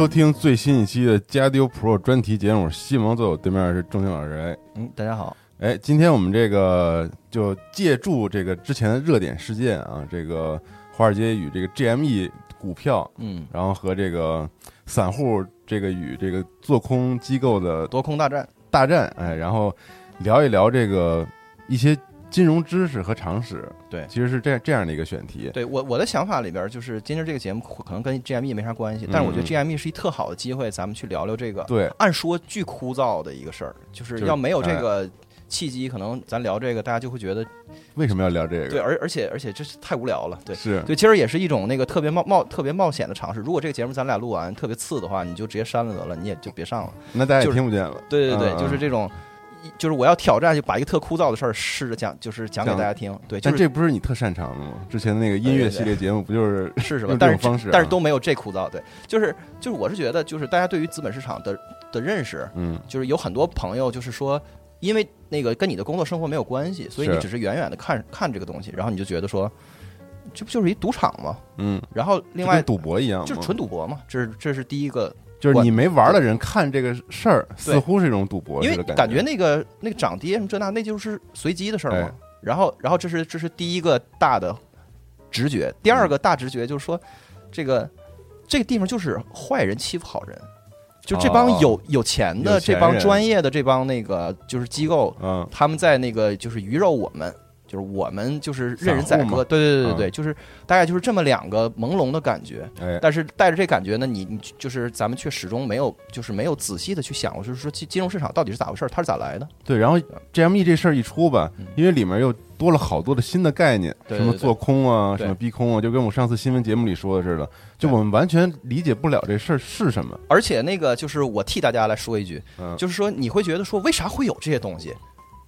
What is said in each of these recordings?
收听最新一期的加丢 Pro 专题节目。西蒙坐我对面是钟情老师。哎，嗯，大家好。哎，今天我们这个就借助这个之前的热点事件啊，这个华尔街与这个 GME 股票，嗯，然后和这个散户这个与这个做空机构的多空大战大战，哎，然后聊一聊这个一些。金融知识和常识，对，其实是这样这样的一个选题。对我我的想法里边，就是今天这个节目可能跟 GME 没啥关系，但是我觉得 GME 是一特好的机会，咱们去聊聊这个。对，按说巨枯燥的一个事儿，就是要没有这个契机，可能咱聊这个，大家就会觉得为什么要聊这个？对，而而且而且这是太无聊了。对，是对，其实也是一种那个特别冒冒特别冒险的尝试。如果这个节目咱俩录完特别次的话，你就直接删了得了，你也就别上了。那大家也听不见了。对对对，就是这种。就是我要挑战，就把一个特枯燥的事儿试着讲，就是讲给大家听。对，但这不是你特擅长的吗？之前那个音乐系列节目不就是是是吧？但是方式，但是都没有这枯燥。对，就是就是，我是觉得，就是大家对于资本市场的的认识，嗯，就是有很多朋友就是说，因为那个跟你的工作生活没有关系，所以你只是远远的看看这个东西，然后你就觉得说，这不就是一赌场吗？嗯，然后另外赌博一样，就是纯赌博嘛。这是这是第一个。就是你没玩的人看这个事儿，似乎是一种赌博，因为感觉那个那个涨跌什么这那，那就是随机的事儿嘛。然后，然后这是这是第一个大的直觉，第二个大直觉就是说，这个这个地方就是坏人欺负好人，就这帮有有钱的这帮专业的这帮那个就是机构，嗯，他们在那个就是鱼肉我们。就是我们就是任人宰割，对对对对对，就是大概就是这么两个朦胧的感觉。但是带着这感觉呢，你你就是咱们却始终没有就是没有仔细的去想过，就是说金金融市场到底是咋回事，它是咋来的？对，然后 GME 这事儿一出吧，因为里面又多了好多的新的概念，什么做空啊，什么逼空啊，就跟我上次新闻节目里说的似的，就我们完全理解不了这事儿是什么。而且那个就是我替大家来说一句，就是说你会觉得说为啥会有这些东西？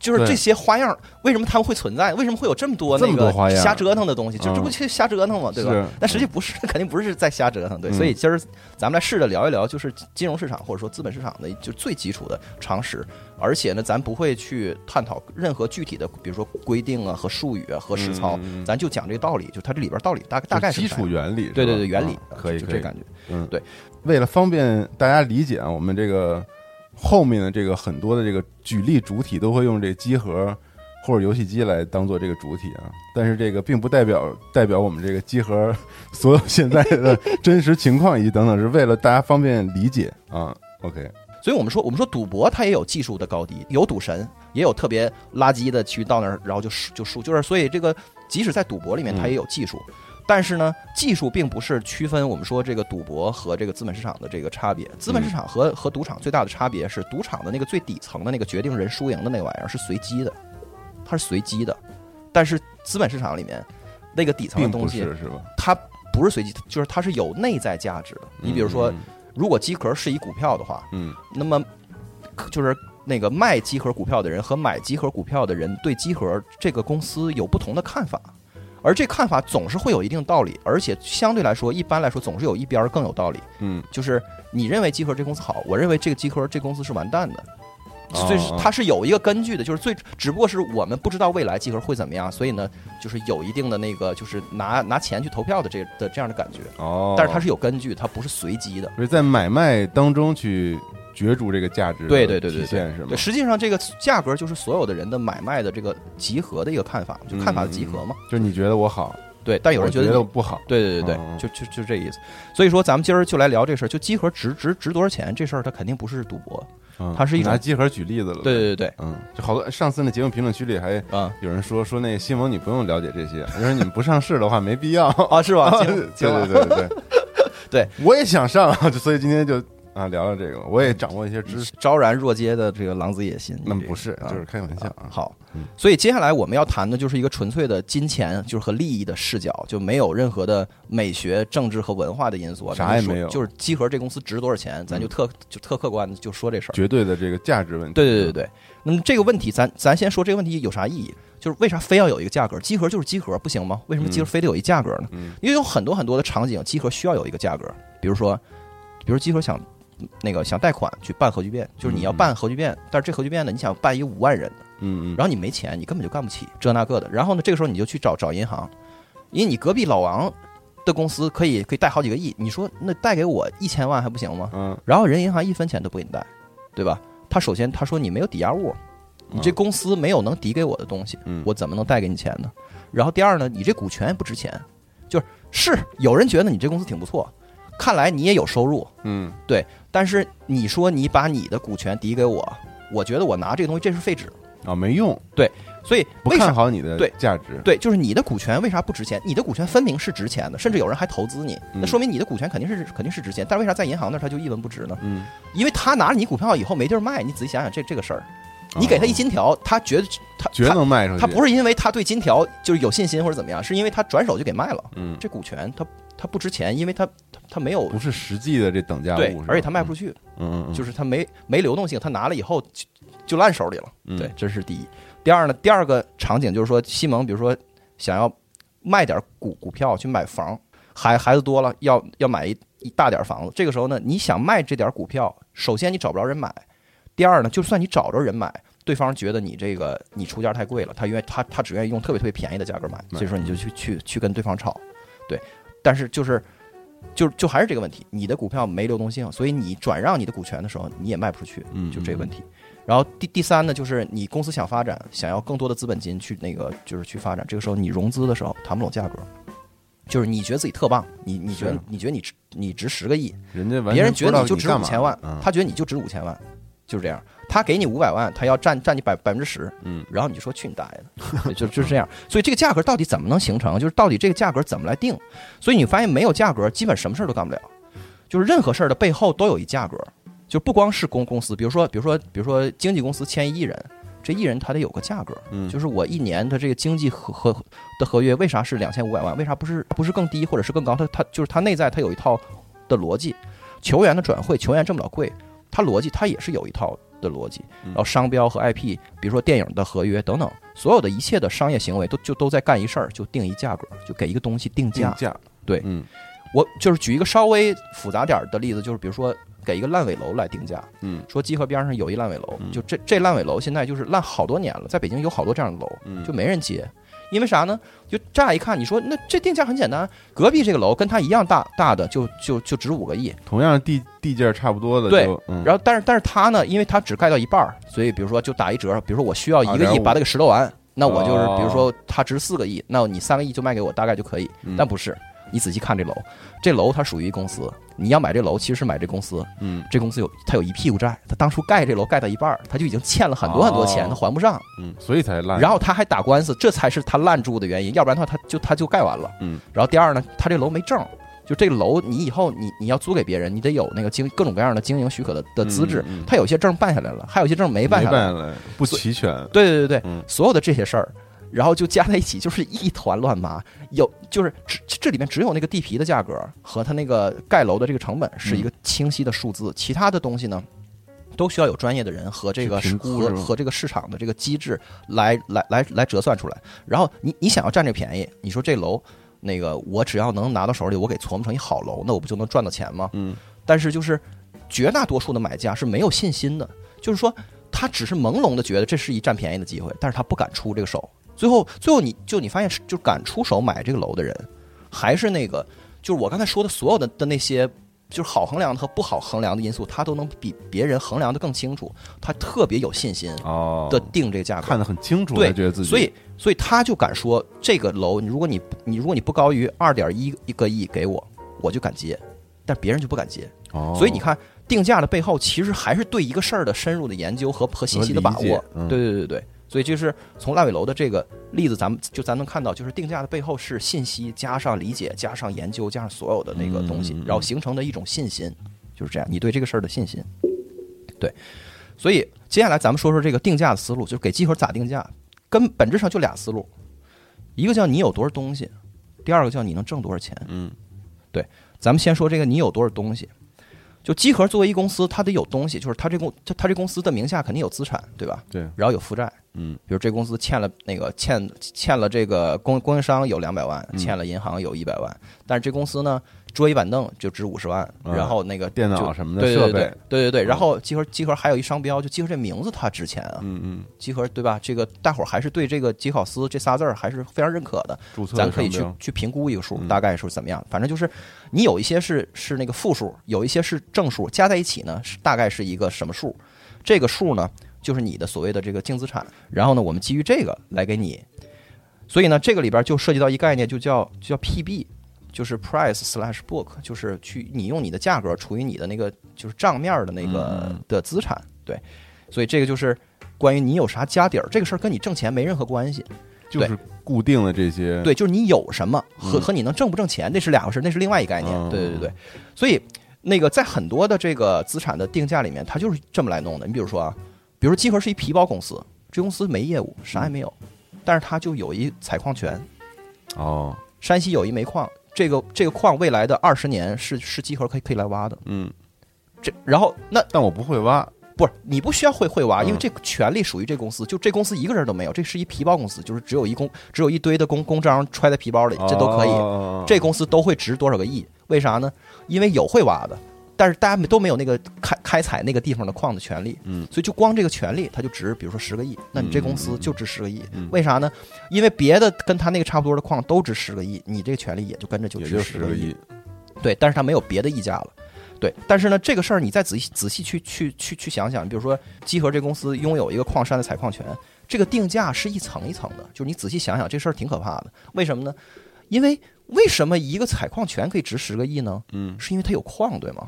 就是这些花样，为什么他们会存在？为什么会有这么多那个瞎折腾的东西？就这不就瞎折腾吗？对吧？但实际不是，肯定不是在瞎折腾。对，所以今儿咱们来试着聊一聊，就是金融市场或者说资本市场的就最基础的常识。而且呢，咱不会去探讨任何具体的，比如说规定啊和术语啊和实操，咱就讲这个道理，就它这里边道理大大概是基础原理。对对对，原理可以，就这感觉。嗯，对。为了方便大家理解啊，我们这个。后面的这个很多的这个举例主体都会用这机核或者游戏机来当做这个主体啊，但是这个并不代表代表我们这个机核 所有现在的真实情况以及等等，是为了大家方便理解啊。OK，所以我们说我们说赌博它也有技术的高低，有赌神，也有特别垃圾的去到那儿然后就输就输，就是所以这个即使在赌博里面它也有技术。但是呢，技术并不是区分我们说这个赌博和这个资本市场的这个差别。资本市场和和赌场最大的差别是，赌场的那个最底层的那个决定人输赢的那个玩意儿是随机的，它是随机的。但是资本市场里面那个底层的东西是吧？它不是随机，就是它是有内在价值的。你比如说，如果机壳是一股票的话，嗯，那么就是那个卖机壳股票的人和买机壳股票的人对机壳这个公司有不同的看法。而这看法总是会有一定道理，而且相对来说，一般来说总是有一边更有道理。嗯，就是你认为集合这公司好，我认为这个集合这公司是完蛋的，所以它是有一个根据的。就是最只不过是我们不知道未来集合会怎么样，所以呢，就是有一定的那个就是拿拿钱去投票的这的这样的感觉。哦，但是它是有根据，它不是随机的。所以在买卖当中去。角逐这个价值对对对对对，是吗？实际上这个价格就是所有的人的买卖的这个集合的一个看法，就看法的集合嘛。就是你觉得我好，对，但有人觉得我不好，对对对对，就就就这意思。所以说，咱们今儿就来聊这事儿，就集合值值值多少钱这事儿，它肯定不是赌博，它是一拿集合举例子了。对对对对，嗯，就好多上次那节目评论区里还啊有人说说那新闻你不用了解这些，因为你们不上市的话没必要 啊，是吧？对对对对 对，我也想上，所以今天就。啊，聊聊这个，我也掌握一些知识，昭然若揭的这个狼子野心。那不是，就是开玩笑啊。好，所以接下来我们要谈的就是一个纯粹的金钱，就是和利益的视角，就没有任何的美学、政治和文化的因素，啥也没有。就是集合这公司值多少钱，咱就特就特客观的就说这事儿。绝对的这个价值问题。对对对对。那么这个问题，咱咱先说这个问题有啥意义？就是为啥非要有一个价格？集合就是集合，不行吗？为什么集合非得有一价格呢？因为有很多很多的场景，集合需要有一个价格。比如说，比如集合想。那个想贷款去办核聚变，就是你要办核聚变，但是这核聚变呢，你想办一五万人的，嗯嗯，然后你没钱，你根本就干不起这那个的。然后呢，这个时候你就去找找银行，因为你隔壁老王的公司可以可以贷好几个亿，你说那贷给我一千万还不行吗？嗯，然后人银行一分钱都不给你贷，对吧？他首先他说你没有抵押物，你这公司没有能抵给我的东西，我怎么能贷给你钱呢？然后第二呢，你这股权也不值钱，就是是有人觉得你这公司挺不错。看来你也有收入，嗯，对。但是你说你把你的股权抵给我，我觉得我拿这个东西这是废纸啊，没用。对，所以不看好你的对价值。对，就是你的股权为啥不值钱？你的股权分明是值钱的，甚至有人还投资你，那说明你的股权肯定是肯定是值钱。但为啥在银行那它就一文不值呢？嗯，因为他拿着你股票以后没地儿卖，你仔细想想这这个事儿，你给他一金条，他觉得他绝能卖出去。他不是因为他对金条就是有信心或者怎么样，是因为他转手就给卖了。嗯，这股权他。他不值钱，因为它它它没有不是实际的这等价物，对，而且它卖不出去，嗯嗯，就是它没没流动性，它拿了以后就就烂手里了，嗯，对，这是第一。第二呢，第二个场景就是说，西蒙比如说想要卖点股股票去买房，孩孩子多了要要买一一大点房子，这个时候呢，你想卖这点股票，首先你找不着人买，第二呢，就算你找着人买，对方觉得你这个你出价太贵了，他愿他他只愿意用特别特别便宜的价格买，所以说你就去去去跟对方吵，对。但是就是，就就还是这个问题，你的股票没流动性，所以你转让你的股权的时候，你也卖不出去，嗯，就这个问题。然后第第三呢，就是你公司想发展，想要更多的资本金去那个就是去发展，这个时候你融资的时候谈不拢价格，就是你觉得自己特棒，你你觉得你觉得你值你值十个亿，人家别人觉得你就值五千万，他觉得你就值五千万，就是这样。他给你五百万，他要占占你百百分之十，嗯，然后你就说去你大爷的，就就是这样。所以这个价格到底怎么能形成？就是到底这个价格怎么来定？所以你发现没有价格，基本什么事儿都干不了。就是任何事儿的背后都有一价格，就不光是公公司，比如说比如说比如说经纪公司签一艺人，这艺人他得有个价格，嗯，就是我一年的这个经济合合的合约为啥是两千五百万？为啥不是不是更低或者是更高？他他就是他内在他有一套的逻辑。球员的转会，球员这么老贵，他逻辑它也是有一套。的逻辑，然后商标和 IP，比如说电影的合约等等，所有的一切的商业行为都就都在干一事儿，就定一价格，就给一个东西定价。价对，嗯，我就是举一个稍微复杂点的例子，就是比如说给一个烂尾楼来定价，嗯，说集合边上有一烂尾楼，就这这烂尾楼现在就是烂好多年了，在北京有好多这样的楼，就没人接。因为啥呢？就乍一看，你说那这定价很简单，隔壁这个楼跟它一样大大的，就就就值五个亿，同样地地界差不多的，对。然后，但是但是它呢，因为它只盖到一半儿，所以比如说就打一折，比如说我需要一个亿把它给拾掇完，那我就是比如说它值四个亿，那你三个亿就卖给我，大概就可以。但不是，你仔细看这楼，这楼它属于公司，你要买这楼，其实是买这公司。嗯，这公司有它有一屁股债，他当初盖这楼盖到一半，他就已经欠了很多很多钱，他还不上。嗯，所以才烂。然后他还打官司，这才是他烂住的原因，要不然的话他就他就盖完了。嗯。然后第二呢，他这楼没证，就这个楼你以后你你要租给别人，你得有那个经各种各样的经营许可的的资质。他有些证办下来了，还有些证没办下来，不齐全。对对对对，所有的这些事儿。然后就加在一起，就是一团乱麻。有就是只这里面只有那个地皮的价格和它那个盖楼的这个成本是一个清晰的数字，其他的东西呢，都需要有专业的人和这个和和这个市场的这个机制来来来来折算出来。然后你你想要占这便宜，你说这楼那个我只要能拿到手里，我给琢磨成一好楼，那我不就能赚到钱吗？嗯。但是就是绝大多数的买家是没有信心的，就是说他只是朦胧的觉得这是一占便宜的机会，但是他不敢出这个手。最后，最后你就你发现，就敢出手买这个楼的人，还是那个，就是我刚才说的所有的的那些，就是好衡量和不好衡量的因素，他都能比别人衡量的更清楚，他特别有信心的定这个价格，看得很清楚，对，觉得自己，所以，所以他就敢说这个楼，如果你你如果你不高于二点一一个亿给我，我就敢接，但别人就不敢接。哦，所以你看定价的背后，其实还是对一个事儿的深入的研究和和信息的把握。对对对对。所以就是从烂尾楼的这个例子，咱们就咱能看到，就是定价的背后是信息加上理解加上研究加上所有的那个东西，然后形成的一种信心，就是这样。你对这个事儿的信心，对。所以接下来咱们说说这个定价的思路，就是给集合咋定价，根本质上就俩思路，一个叫你有多少东西，第二个叫你能挣多少钱。嗯，对。咱们先说这个你有多少东西。就集合作为一公司，它得有东西，就是它这公，它它这公司的名下肯定有资产，对吧？对。然后有负债，嗯，比如这公司欠了那个欠欠了这个供供应商有两百万，欠了银行有一百万，但是这公司呢？桌椅板凳就值五十万，然后那个电脑什么的设备，对对对，然后集合集合还有一商标，就集合这名字它值钱啊，嗯嗯，集合对吧？这个大伙儿还是对这个吉考斯这仨字儿还是非常认可的，咱可以去去评估一个数，大概是怎么样？反正就是你有一些是是那个负数，有一些是正数，加在一起呢是大概是一个什么数？这个数呢就是你的所谓的这个净资产，然后呢我们基于这个来给你，所以呢这个里边就涉及到一概念，就叫就叫 PB。就是 price slash book，就是去你用你的价格除以你的那个就是账面的那个的资产，对，所以这个就是关于你有啥家底儿这个事儿跟你挣钱没任何关系，就是固定的这些，对，就是你有什么和和你能挣不挣钱那是两回事，那是另外一概念，对对对，所以那个在很多的这个资产的定价里面，它就是这么来弄的。你比如说啊，比如说集合是一皮包公司，这公司没业务，啥也没有，但是它就有一采矿权，哦，山西有一煤矿。这个这个矿未来的二十年是是集合可以可以来挖的，嗯，这然后那但我不会挖，不是你不需要会会挖，因为这权利属于这公司，就这公司一个人都没有，这是一皮包公司，就是只有一公只有一堆的公公章揣在皮包里，这都可以，这公司都会值多少个亿？为啥呢？因为有会挖的。但是大家都没有那个开开采那个地方的矿的权利，嗯，所以就光这个权利，它就值，比如说十个亿，那你这公司就值十个亿，为啥呢？因为别的跟他那个差不多的矿都值十个亿，你这个权利也就跟着就值十个亿，对，但是它没有别的溢价了，对，但是呢，这个事儿你再仔细仔细去去去去想想，比如说集合这公司拥有一个矿山的采矿权，这个定价是一层一层的，就是你仔细想想这事儿挺可怕的，为什么呢？因为为什么一个采矿权可以值十个亿呢？嗯，是因为它有矿，对吗？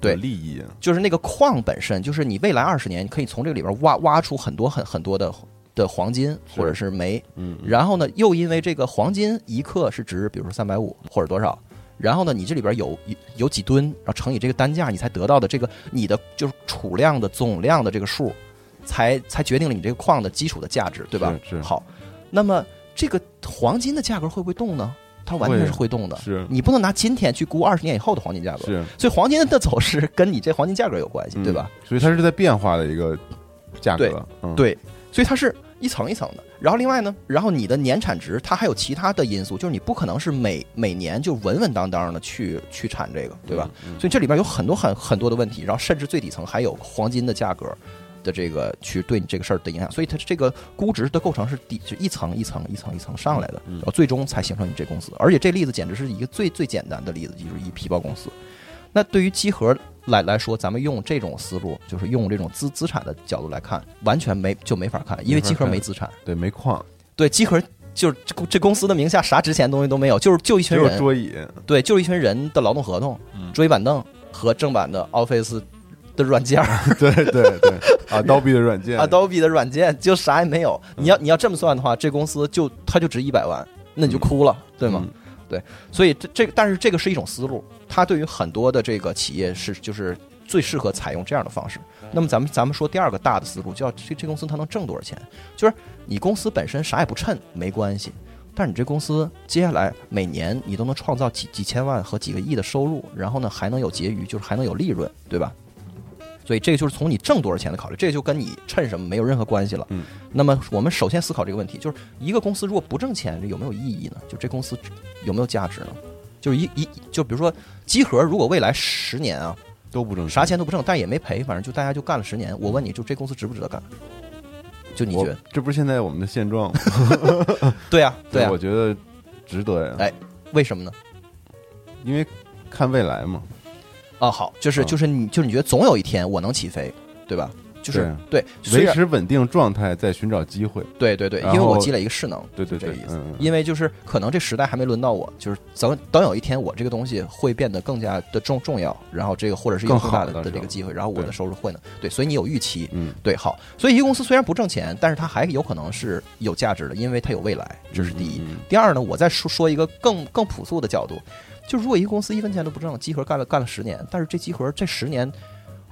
对利益，就是那个矿本身，就是你未来二十年，你可以从这个里边挖挖出很多很很多的的黄金或者是煤，嗯，然后呢，又因为这个黄金一克是值，比如说三百五或者多少，然后呢，你这里边有有几吨，然后乘以这个单价，你才得到的这个你的就是储量的总量的这个数，才才决定了你这个矿的基础的价值，对吧？是好，那么这个黄金的价格会不会动呢？它完全是会动的，是你不能拿今天去估二十年以后的黄金价格，是，所以黄金的走势跟你这黄金价格有关系，对吧？所以它是在变化的一个价格，对，所以它是一层一层的。然后另外呢，然后你的年产值它还有其他的因素，就是你不可能是每每年就稳稳当当的去去产这个，对吧？所以这里边有很多很很多的问题，然后甚至最底层还有黄金的价格。的这个去对你这个事儿的影响，所以它这个估值的构成是底就一层一层一层一层上来的，然后最终才形成你这公司。而且这例子简直是一个最最简单的例子，就是一皮包公司。那对于集合来来说，咱们用这种思路，就是用这种资资产的角度来看，完全没就没法看，因为集合没资产，对，没矿，对，集合就是这这公司的名下啥值钱东西都没有，就是就一群人桌椅，对，就是一群人的劳动合同，桌椅板凳和正版的 Office 的软件儿 对对对，Adobe 的软件，Adobe 的软件就啥也没有。你要你要这么算的话，这公司就它就值一百万，那你就哭了，对吗？对，所以这这但是这个是一种思路，它对于很多的这个企业是就是最适合采用这样的方式。那么咱们咱们说第二个大的思路，叫这这公司它能挣多少钱？就是你公司本身啥也不趁没关系，但是你这公司接下来每年你都能创造几几千万和几个亿的收入，然后呢还能有结余，就是还能有利润，对吧？所以这个就是从你挣多少钱的考虑，这个就跟你趁什么没有任何关系了。嗯。那么我们首先思考这个问题，就是一个公司如果不挣钱，有没有意义呢？就这公司有没有价值呢？就是一一就比如说集合，如果未来十年啊都不挣啥钱都不挣，但也没赔，反正就大家就干了十年。我问你就这公司值不值得干？就你觉得？这不是现在我们的现状吗？对啊，对啊，我觉得值得呀。哎，为什么呢？因为看未来嘛。啊，好，就是就是你，就是你觉得总有一天我能起飞，对吧？就是对，维持稳定状态，在寻找机会。对对对，因为我积累一个势能，对对，这个意思。因为就是可能这时代还没轮到我，就是等等有一天我这个东西会变得更加的重重要，然后这个或者是更大的的这个机会，然后我的收入会呢？对，所以你有预期，嗯，对，好。所以一个公司虽然不挣钱，但是它还有可能是有价值的，因为它有未来，这是第一。第二呢，我再说说一个更更朴素的角度。就如果一个公司一分钱都不挣，集合干了干了十年，但是这集合这十年。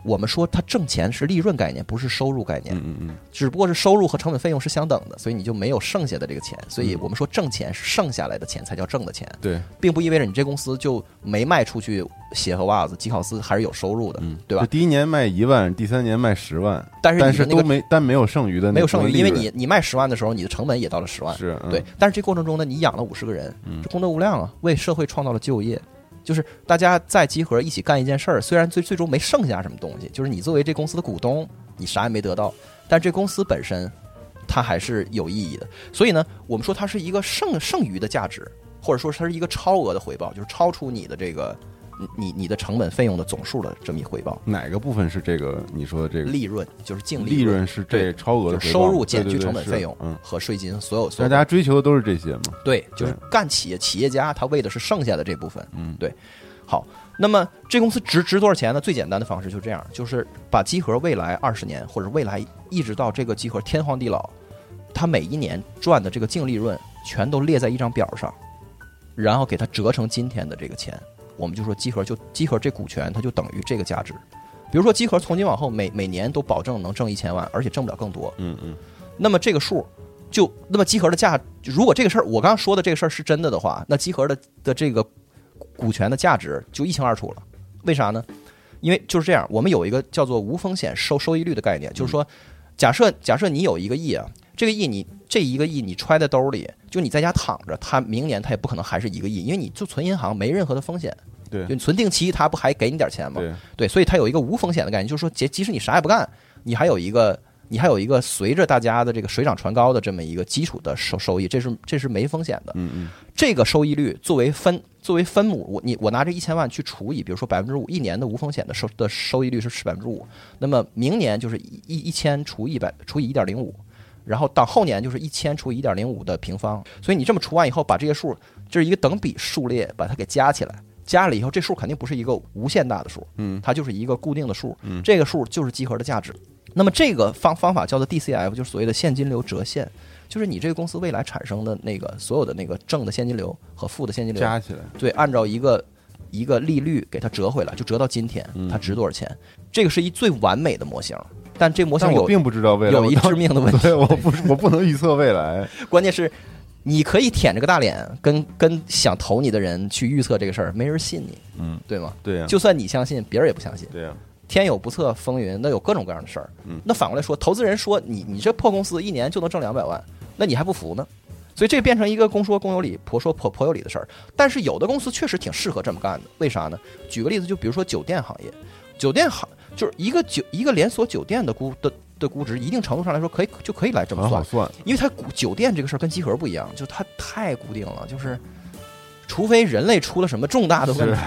我们说它挣钱是利润概念，不是收入概念。嗯嗯嗯，只不过是收入和成本费用是相等的，所以你就没有剩下的这个钱。所以我们说挣钱是剩下来的钱才叫挣的钱。对，并不意味着你这公司就没卖出去鞋和袜子，吉考斯还是有收入的，对吧？第一年卖一万，第三年卖十万，但是但是都没，但没有剩余的，没有剩余，因为你你卖十万的时候，你的成本也到了十万，是对。但是这过程中呢，你养了五十个人，这功德无量啊，为社会创造了就业。就是大家在集合一起干一件事儿，虽然最最终没剩下什么东西，就是你作为这公司的股东，你啥也没得到，但这公司本身它还是有意义的。所以呢，我们说它是一个剩剩余的价值，或者说它是一个超额的回报，就是超出你的这个。你你的成本费用的总数的这么一回报，哪个部分是这个你说的这个利润？就是净利润是这超额的收入减去成本费用和税金，所有大家追求的都是这些嘛？对，就是干企业企业家他为的是剩下的这部分。嗯，对。好，那么这公司值值多少钱呢？最简单的方式就这样，就是把集合未来二十年或者未来一直到这个集合天荒地老，他每一年赚的这个净利润全都列在一张表上，然后给它折成今天的这个钱。我们就说集合就集合这股权，它就等于这个价值。比如说集合从今往后每每年都保证能挣一千万，而且挣不了更多。嗯嗯。那么这个数就那么集合的价，如果这个事儿我刚刚说的这个事儿是真的的话，那集合的的这个股权的价值就一清二楚了。为啥呢？因为就是这样，我们有一个叫做无风险收收益率的概念，就是说，假设假设你有一个亿啊，这个亿你这一个亿你揣在兜里，就你在家躺着，它明年它也不可能还是一个亿，因为你就存银行没任何的风险。对，就你存定期，它不还给你点钱吗？对，对，所以它有一个无风险的概念，就是说，即即使你啥也不干，你还有一个，你还有一个随着大家的这个水涨船高的这么一个基础的收收益，这是这是没风险的。嗯嗯，这个收益率作为分作为分母，我你我拿这一千万去除以，比如说百分之五，一年的无风险的收的收益率是是百分之五，那么明年就是一一千除一百除以一点零五，然后到后年就是一千除以一点零五的平方，所以你这么除完以后，把这些数就是一个等比数列，把它给加起来。加了以后，这数肯定不是一个无限大的数，嗯，它就是一个固定的数，嗯，这个数就是集合的价值。那么这个方方法叫做 DCF，就是所谓的现金流折现，就是你这个公司未来产生的那个所有的那个正的现金流和负的现金流加起来，对，按照一个一个利率给它折回来，就折到今天它值多少钱。这个是一最完美的模型，但这模型有并不知道未来有一致命的问题，我不我不能预测未来，关键是。你可以舔着个大脸，跟跟想投你的人去预测这个事儿，没人信你，嗯，对吗？对呀。就算你相信，别人也不相信。对呀。天有不测风云，那有各种各样的事儿。嗯。那反过来说，投资人说你你这破公司一年就能挣两百万，那你还不服呢？所以这变成一个公说公有理，婆说婆婆有理的事儿。但是有的公司确实挺适合这么干的，为啥呢？举个例子，就比如说酒店行业，酒店行就是一个酒一个连锁酒店的估的。的估值一定程度上来说可以就可以来这么算，算，因为它酒店这个事儿跟集合不一样，就它太固定了，就是除非人类出了什么重大的问题，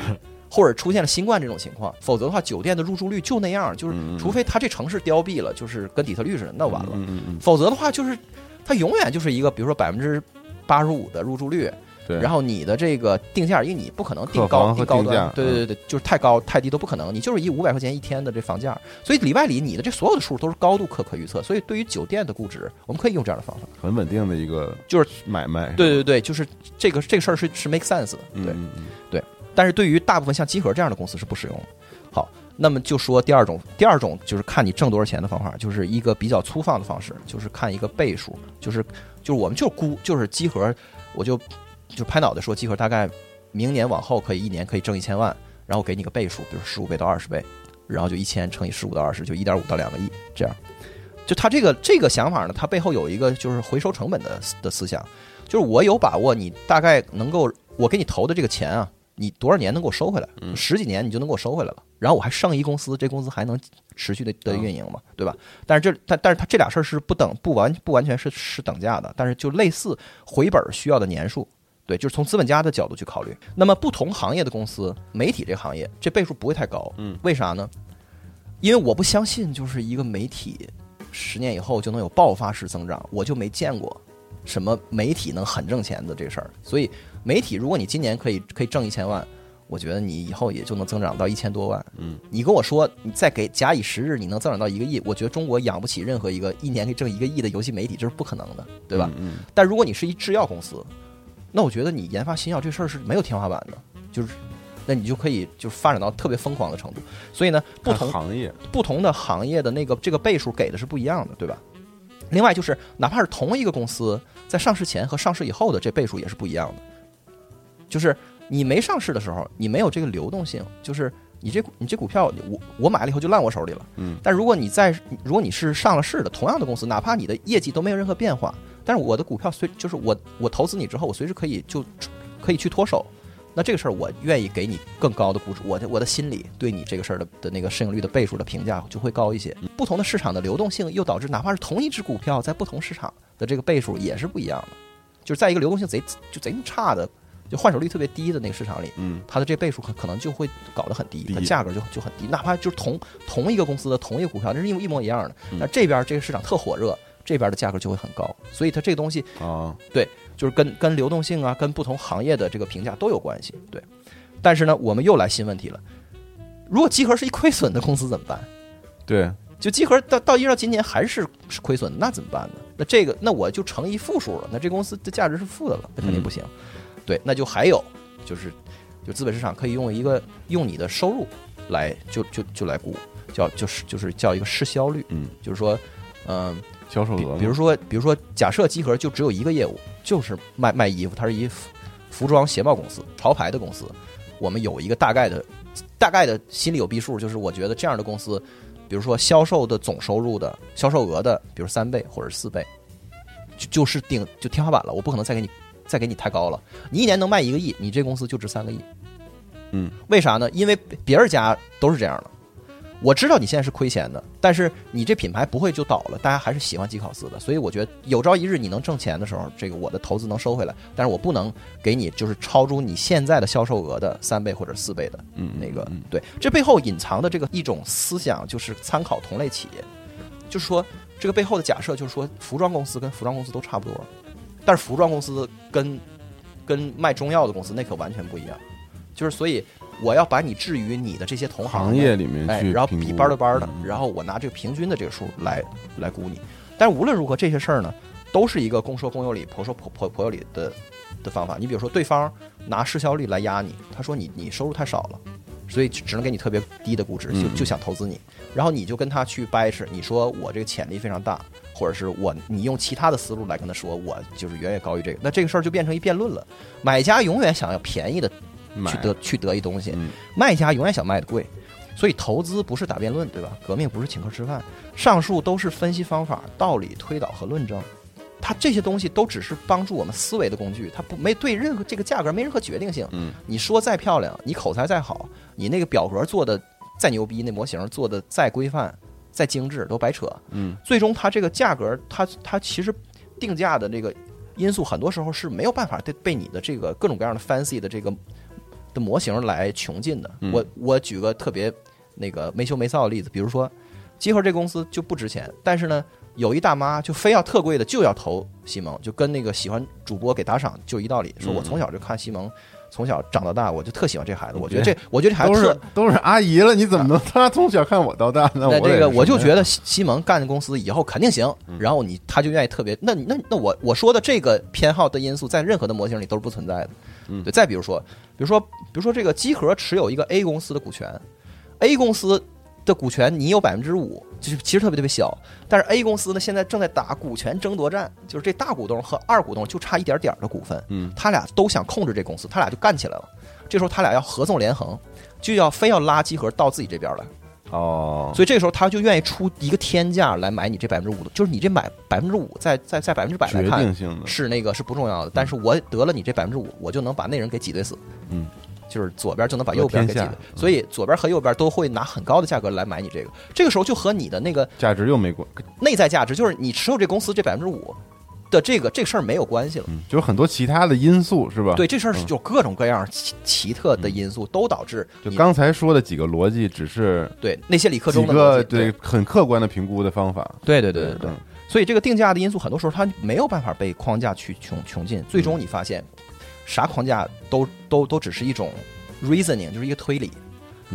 或者出现了新冠这种情况，否则的话，酒店的入住率就那样，就是除非它这城市凋敝了，就是跟底特律似的，那完了，否则的话就是它永远就是一个，比如说百分之八十五的入住率。对，然后你的这个定价，因为你不可能定高定高端，对对对对，就是太高太低都不可能，你就是以五百块钱一天的这房价，所以里外里你的这所有的数都是高度可可预测，所以对于酒店的估值，我们可以用这样的方法，很稳定的一个就是买卖，对对对，就是这个这个事儿是是 make sense 的，对对，但是对于大部分像集合这样的公司是不使用的。好，那么就说第二种，第二种就是看你挣多少钱的方法，就是一个比较粗放的方式，就是看一个倍数，就是就是我们就估，就是集合，我就。就拍脑袋说，集合大概明年往后可以一年可以挣一千万，然后给你个倍数，比如十五倍到二十倍，然后就一千乘以十五到二十，就一点五到两个亿这样。就他这个这个想法呢，他背后有一个就是回收成本的的思想，就是我有把握，你大概能够我给你投的这个钱啊，你多少年能给我收回来？十几年你就能给我收回来了，然后我还剩一公司，这公司还能持续的的运营嘛，对吧？但是这但但是他这俩事儿是不等不完不完全是是等价的，但是就类似回本需要的年数。对，就是从资本家的角度去考虑。那么不同行业的公司，媒体这个行业，这倍数不会太高。嗯，为啥呢？因为我不相信，就是一个媒体十年以后就能有爆发式增长，我就没见过什么媒体能很挣钱的这事儿。所以，媒体如果你今年可以可以挣一千万，我觉得你以后也就能增长到一千多万。嗯，你跟我说，你再给假以时日，你能增长到一个亿，我觉得中国养不起任何一个一年可以挣一个亿的游戏媒体，这是不可能的，对吧？嗯。但如果你是一制药公司，那我觉得你研发新药这事儿是没有天花板的，就是，那你就可以就是发展到特别疯狂的程度。所以呢，不同行业、不同的行业的那个这个倍数给的是不一样的，对吧？另外就是，哪怕是同一个公司在上市前和上市以后的这倍数也是不一样的。就是你没上市的时候，你没有这个流动性，就是你这你这股票我我买了以后就烂我手里了。嗯。但如果你在如果你是上了市的同样的公司，哪怕你的业绩都没有任何变化。但是我的股票随就是我我投资你之后，我随时可以就可以去脱手，那这个事儿我愿意给你更高的估值，我的我的心里对你这个事儿的的那个市盈率的倍数的评价就会高一些。不同的市场的流动性又导致，哪怕是同一只股票在不同市场的这个倍数也是不一样的。就是在一个流动性贼就贼差的，就换手率特别低的那个市场里，嗯，它的这倍数可可能就会搞得很低，它价格就就很低。哪怕就是同同一个公司的同一个股票，那是一一模一样的。那这边这个市场特火热。这边的价格就会很高，所以它这个东西啊，对，就是跟跟流动性啊，跟不同行业的这个评价都有关系。对，但是呢，我们又来新问题了：如果集合是一亏损的公司怎么办？对，就集合到到一直到今年还是是亏损，那怎么办呢？那这个那我就乘以负数了，那这公司的价值是负的了，那肯定不行。对，那就还有就是，就资本市场可以用一个用你的收入来就就就来估，叫就是就是叫一个市销率。嗯，就是说，嗯。销售额，比如说，比如说，假设集合就只有一个业务，就是卖卖衣服，它是一服装鞋帽公司，潮牌的公司。我们有一个大概的、大概的心里有逼数，就是我觉得这样的公司，比如说销售的总收入的销售额的，比如三倍或者四倍，就就是顶就天花板了。我不可能再给你再给你太高了。你一年能卖一个亿，你这公司就值三个亿。嗯，为啥呢？因为别人家都是这样的。我知道你现在是亏钱的，但是你这品牌不会就倒了，大家还是喜欢吉考斯的，所以我觉得有朝一日你能挣钱的时候，这个我的投资能收回来，但是我不能给你就是超出你现在的销售额的三倍或者四倍的，嗯，那个对，这背后隐藏的这个一种思想就是参考同类企业，就是说这个背后的假设就是说服装公司跟服装公司都差不多，但是服装公司跟跟卖中药的公司那可完全不一样，就是所以。我要把你置于你的这些同行业里面去，然后比班的班的，然后我拿这个平均的这个数来来估你。但是无论如何，这些事儿呢，都是一个公说公有理，婆说婆婆婆有理的的方法。你比如说，对方拿市销率来压你，他说你你收入太少了，所以只能给你特别低的估值，就就想投资你。然后你就跟他去掰扯，你说我这个潜力非常大，或者是我你用其他的思路来跟他说，我就是远远高于这个。那这个事儿就变成一辩论了。买家永远想要便宜的。去得去得一东西，卖家永远想卖的贵，所以投资不是打辩论，对吧？革命不是请客吃饭，上述都是分析方法、道理推导和论证，它这些东西都只是帮助我们思维的工具，它不没对任何这个价格没任何决定性。嗯，你说再漂亮，你口才再好，你那个表格做的再牛逼，那模型做的再规范、再精致，都白扯。嗯，最终它这个价格，它它其实定价的这个因素，很多时候是没有办法被被你的这个各种各样的 fancy 的这个。的模型来穷尽的，我我举个特别那个没羞没臊的例子，比如说集合这公司就不值钱，但是呢，有一大妈就非要特贵的就要投西蒙，就跟那个喜欢主播给打赏就一道理，说我从小就看西蒙。从小长到大，我就特喜欢这孩子。我觉得这，我觉得这孩子都是都是阿姨了，你怎么能他从小看我到大呢？那这个我就觉得西蒙干公司以后肯定行。然后你他就愿意特别，那那那我我说的这个偏好的因素，在任何的模型里都是不存在的。嗯，对。再比如说，比如说，比如说这个集合持有一个 A 公司的股权，A 公司。的股权你有百分之五，就是其实特别特别小，但是 A 公司呢现在正在打股权争夺战，就是这大股东和二股东就差一点点的股份，嗯，他俩都想控制这公司，他俩就干起来了。这时候他俩要合纵连横，就要非要拉集合到自己这边来，哦，所以这个时候他就愿意出一个天价来买你这百分之五的，就是你这买百分之五，在在在百分之百来看是那个是不重要的，但是我得了你这百分之五，我就能把那人给挤兑死，嗯。就是左边就能把右边给挤兑，所以左边和右边都会拿很高的价格来买你这个。这个时候就和你的那个价值又没关，内在价值就是你持有这公司这百分之五的这个这事儿没有关系了。就是很多其他的因素是吧？对，这事儿就各种各样奇奇特的因素都导致。就刚才说的几个逻辑，只是对那些理科中的个对很客观的评估的方法。对对对对对。所以这个定价的因素很多时候它没有办法被框架去穷穷尽，最终你发现啥框架都都都只是一种。reasoning 就是一个推理，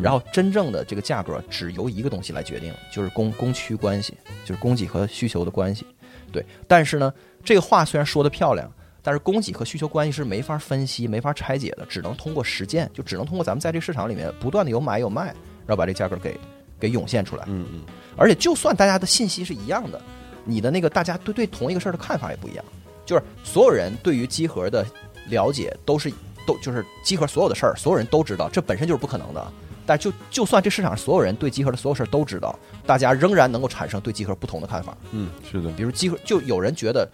然后真正的这个价格只由一个东西来决定，就是供供需关系，就是供给和需求的关系。对，但是呢，这个话虽然说的漂亮，但是供给和需求关系是没法分析、没法拆解的，只能通过实践，就只能通过咱们在这个市场里面不断的有买有卖，然后把这价格给给涌现出来。嗯嗯。而且就算大家的信息是一样的，你的那个大家对对同一个事儿的看法也不一样，就是所有人对于集合的了解都是。都就是集合所有的事儿，所有人都知道，这本身就是不可能的。但就就算这市场上所有人对集合的所有事儿都知道，大家仍然能够产生对集合不同的看法。嗯，是的。比如集合，就有人觉得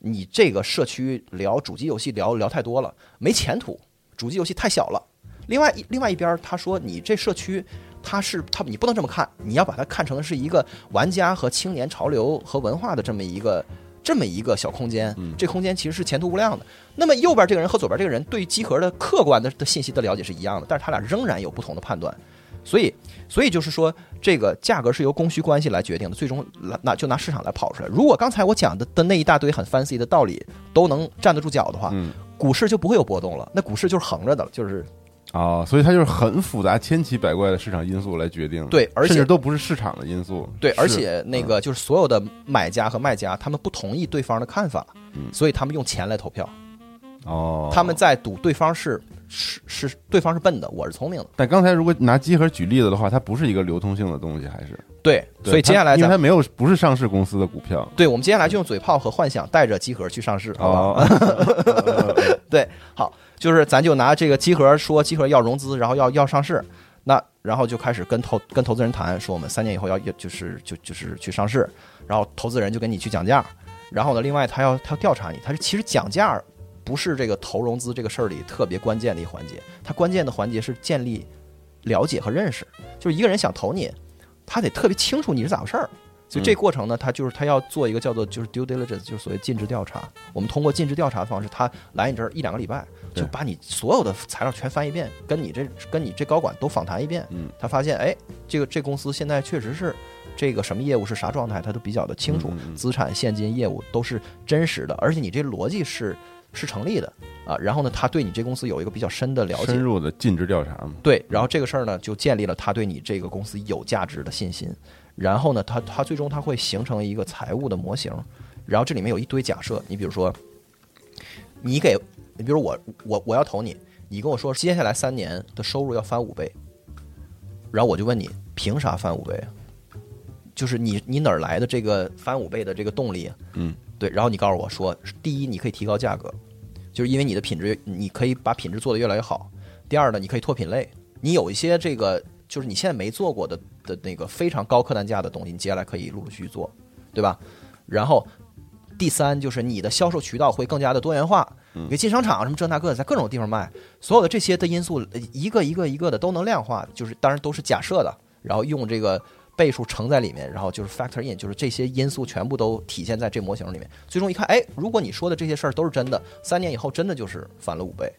你这个社区聊主机游戏聊聊太多了，没前途，主机游戏太小了。另外另外一边他说你这社区，他是他你不能这么看，你要把它看成是一个玩家和青年潮流和文化的这么一个。这么一个小空间，这空间其实是前途无量的。那么右边这个人和左边这个人对集合的客观的的信息的了解是一样的，但是他俩仍然有不同的判断。所以，所以就是说，这个价格是由供需关系来决定的，最终拿就拿市场来跑出来。如果刚才我讲的的那一大堆很 fancy 的道理都能站得住脚的话，股市就不会有波动了。那股市就是横着的了，就是。啊，所以它就是很复杂、千奇百怪的市场因素来决定，对，而且都不是市场的因素，对，而且那个就是所有的买家和卖家，他们不同意对方的看法，嗯，所以他们用钱来投票，哦，他们在赌对方是是是对方是笨的，我是聪明的。但刚才如果拿集合举例子的话，它不是一个流通性的东西，还是对，所以接下来因为它没有不是上市公司的股票，对，我们接下来就用嘴炮和幻想带着集合去上市，好吧？对，好。就是咱就拿这个集合说，集合要融资，然后要要上市，那然后就开始跟投跟投资人谈，说我们三年以后要要就是就就是去上市，然后投资人就跟你去讲价，然后呢，另外他要他要调查你，他是其实讲价不是这个投融资这个事儿里特别关键的一环节，他关键的环节是建立了解和认识，就是一个人想投你，他得特别清楚你是咋回事儿。所以这过程呢，他就是他要做一个叫做就是 due diligence，就是所谓尽职调查。我们通过尽职调查的方式，他来你这儿一两个礼拜，就把你所有的材料全翻一遍，跟你这跟你这高管都访谈一遍。嗯，他发现哎，这个这公司现在确实是这个什么业务是啥状态，他都比较的清楚，资产、现金、业务都是真实的，而且你这逻辑是是成立的啊。然后呢，他对你这公司有一个比较深的了解，深入的尽职调查嘛。对，然后这个事儿呢，就建立了他对你这个公司有价值的信心。然后呢，它它最终它会形成一个财务的模型，然后这里面有一堆假设。你比如说，你给，你比如我我我要投你，你跟我说接下来三年的收入要翻五倍，然后我就问你，凭啥翻五倍啊？就是你你哪儿来的这个翻五倍的这个动力？嗯，对。然后你告诉我说，第一，你可以提高价格，就是因为你的品质，你可以把品质做得越来越好。第二呢，你可以拓品类，你有一些这个。就是你现在没做过的的那个非常高客单价的东西，你接下来可以陆陆续续做，对吧？然后第三就是你的销售渠道会更加的多元化，你进商场什么这那个，在各种地方卖，所有的这些的因素一个一个一个的都能量化，就是当然都是假设的，然后用这个倍数乘在里面，然后就是 factor in，就是这些因素全部都体现在这模型里面。最终一看，哎，如果你说的这些事儿都是真的，三年以后真的就是翻了五倍。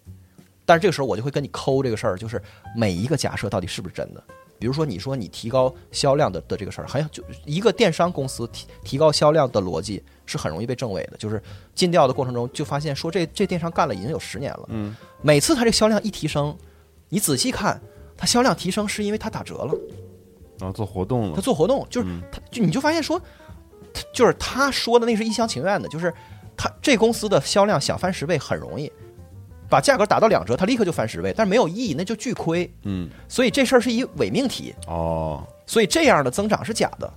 但是这个时候我就会跟你抠这个事儿，就是每一个假设到底是不是真的？比如说你说你提高销量的的这个事儿，很就一个电商公司提提高销量的逻辑是很容易被证伪的，就是尽调的过程中就发现说这这电商干了已经有十年了，嗯，每次它这销量一提升，你仔细看，它销量提升是因为它打折了，然后做活动了，它做活动就是它就你就发现说，就是他说的那是一厢情愿的，就是他这公司的销量想翻十倍很容易。把价格打到两折，它立刻就翻十倍，但是没有意义，那就巨亏。嗯，所以这事儿是一伪命题哦。所以这样的增长是假的，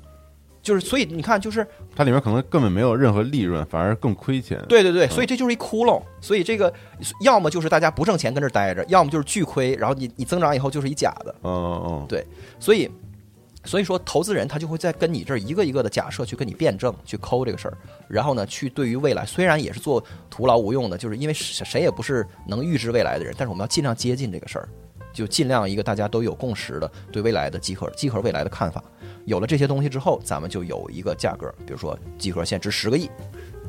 就是所以你看，就是它里面可能根本没有任何利润，反而更亏钱。对对对，所以这就是一窟窿。所以这个要么就是大家不挣钱跟这待着，要么就是巨亏，然后你你增长以后就是一假的。嗯嗯，对，所以。所以说，投资人他就会在跟你这儿一个一个的假设去跟你辩证，去抠这个事儿，然后呢，去对于未来虽然也是做徒劳无用的，就是因为谁也不是能预知未来的人，但是我们要尽量接近这个事儿，就尽量一个大家都有共识的对未来的集合集合未来的看法。有了这些东西之后，咱们就有一个价格，比如说集合现值十个亿。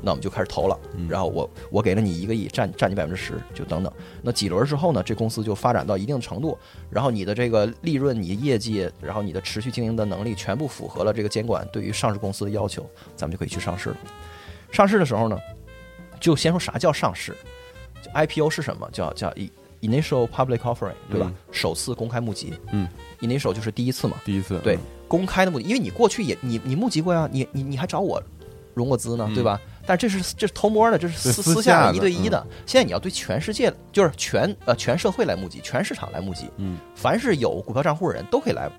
那我们就开始投了，然后我我给了你一个亿，占占你百分之十，就等等。那几轮之后呢，这公司就发展到一定的程度，然后你的这个利润、你的业绩，然后你的持续经营的能力，全部符合了这个监管对于上市公司的要求，咱们就可以去上市了。上市的时候呢，就先说啥叫上市，IPO 是什么？叫叫 Initial Public Offering，对吧？首次公开募集。嗯，Initial 就是第一次嘛。第一次。对，公开的募集，因为你过去也你你募集过呀，你你你还找我。融过资呢，对吧？但这是这是偷摸的，这是私私下一对一的。现在你要对全世界，就是全呃全社会来募集，全市场来募集。嗯，凡是有股票账户的人都可以来，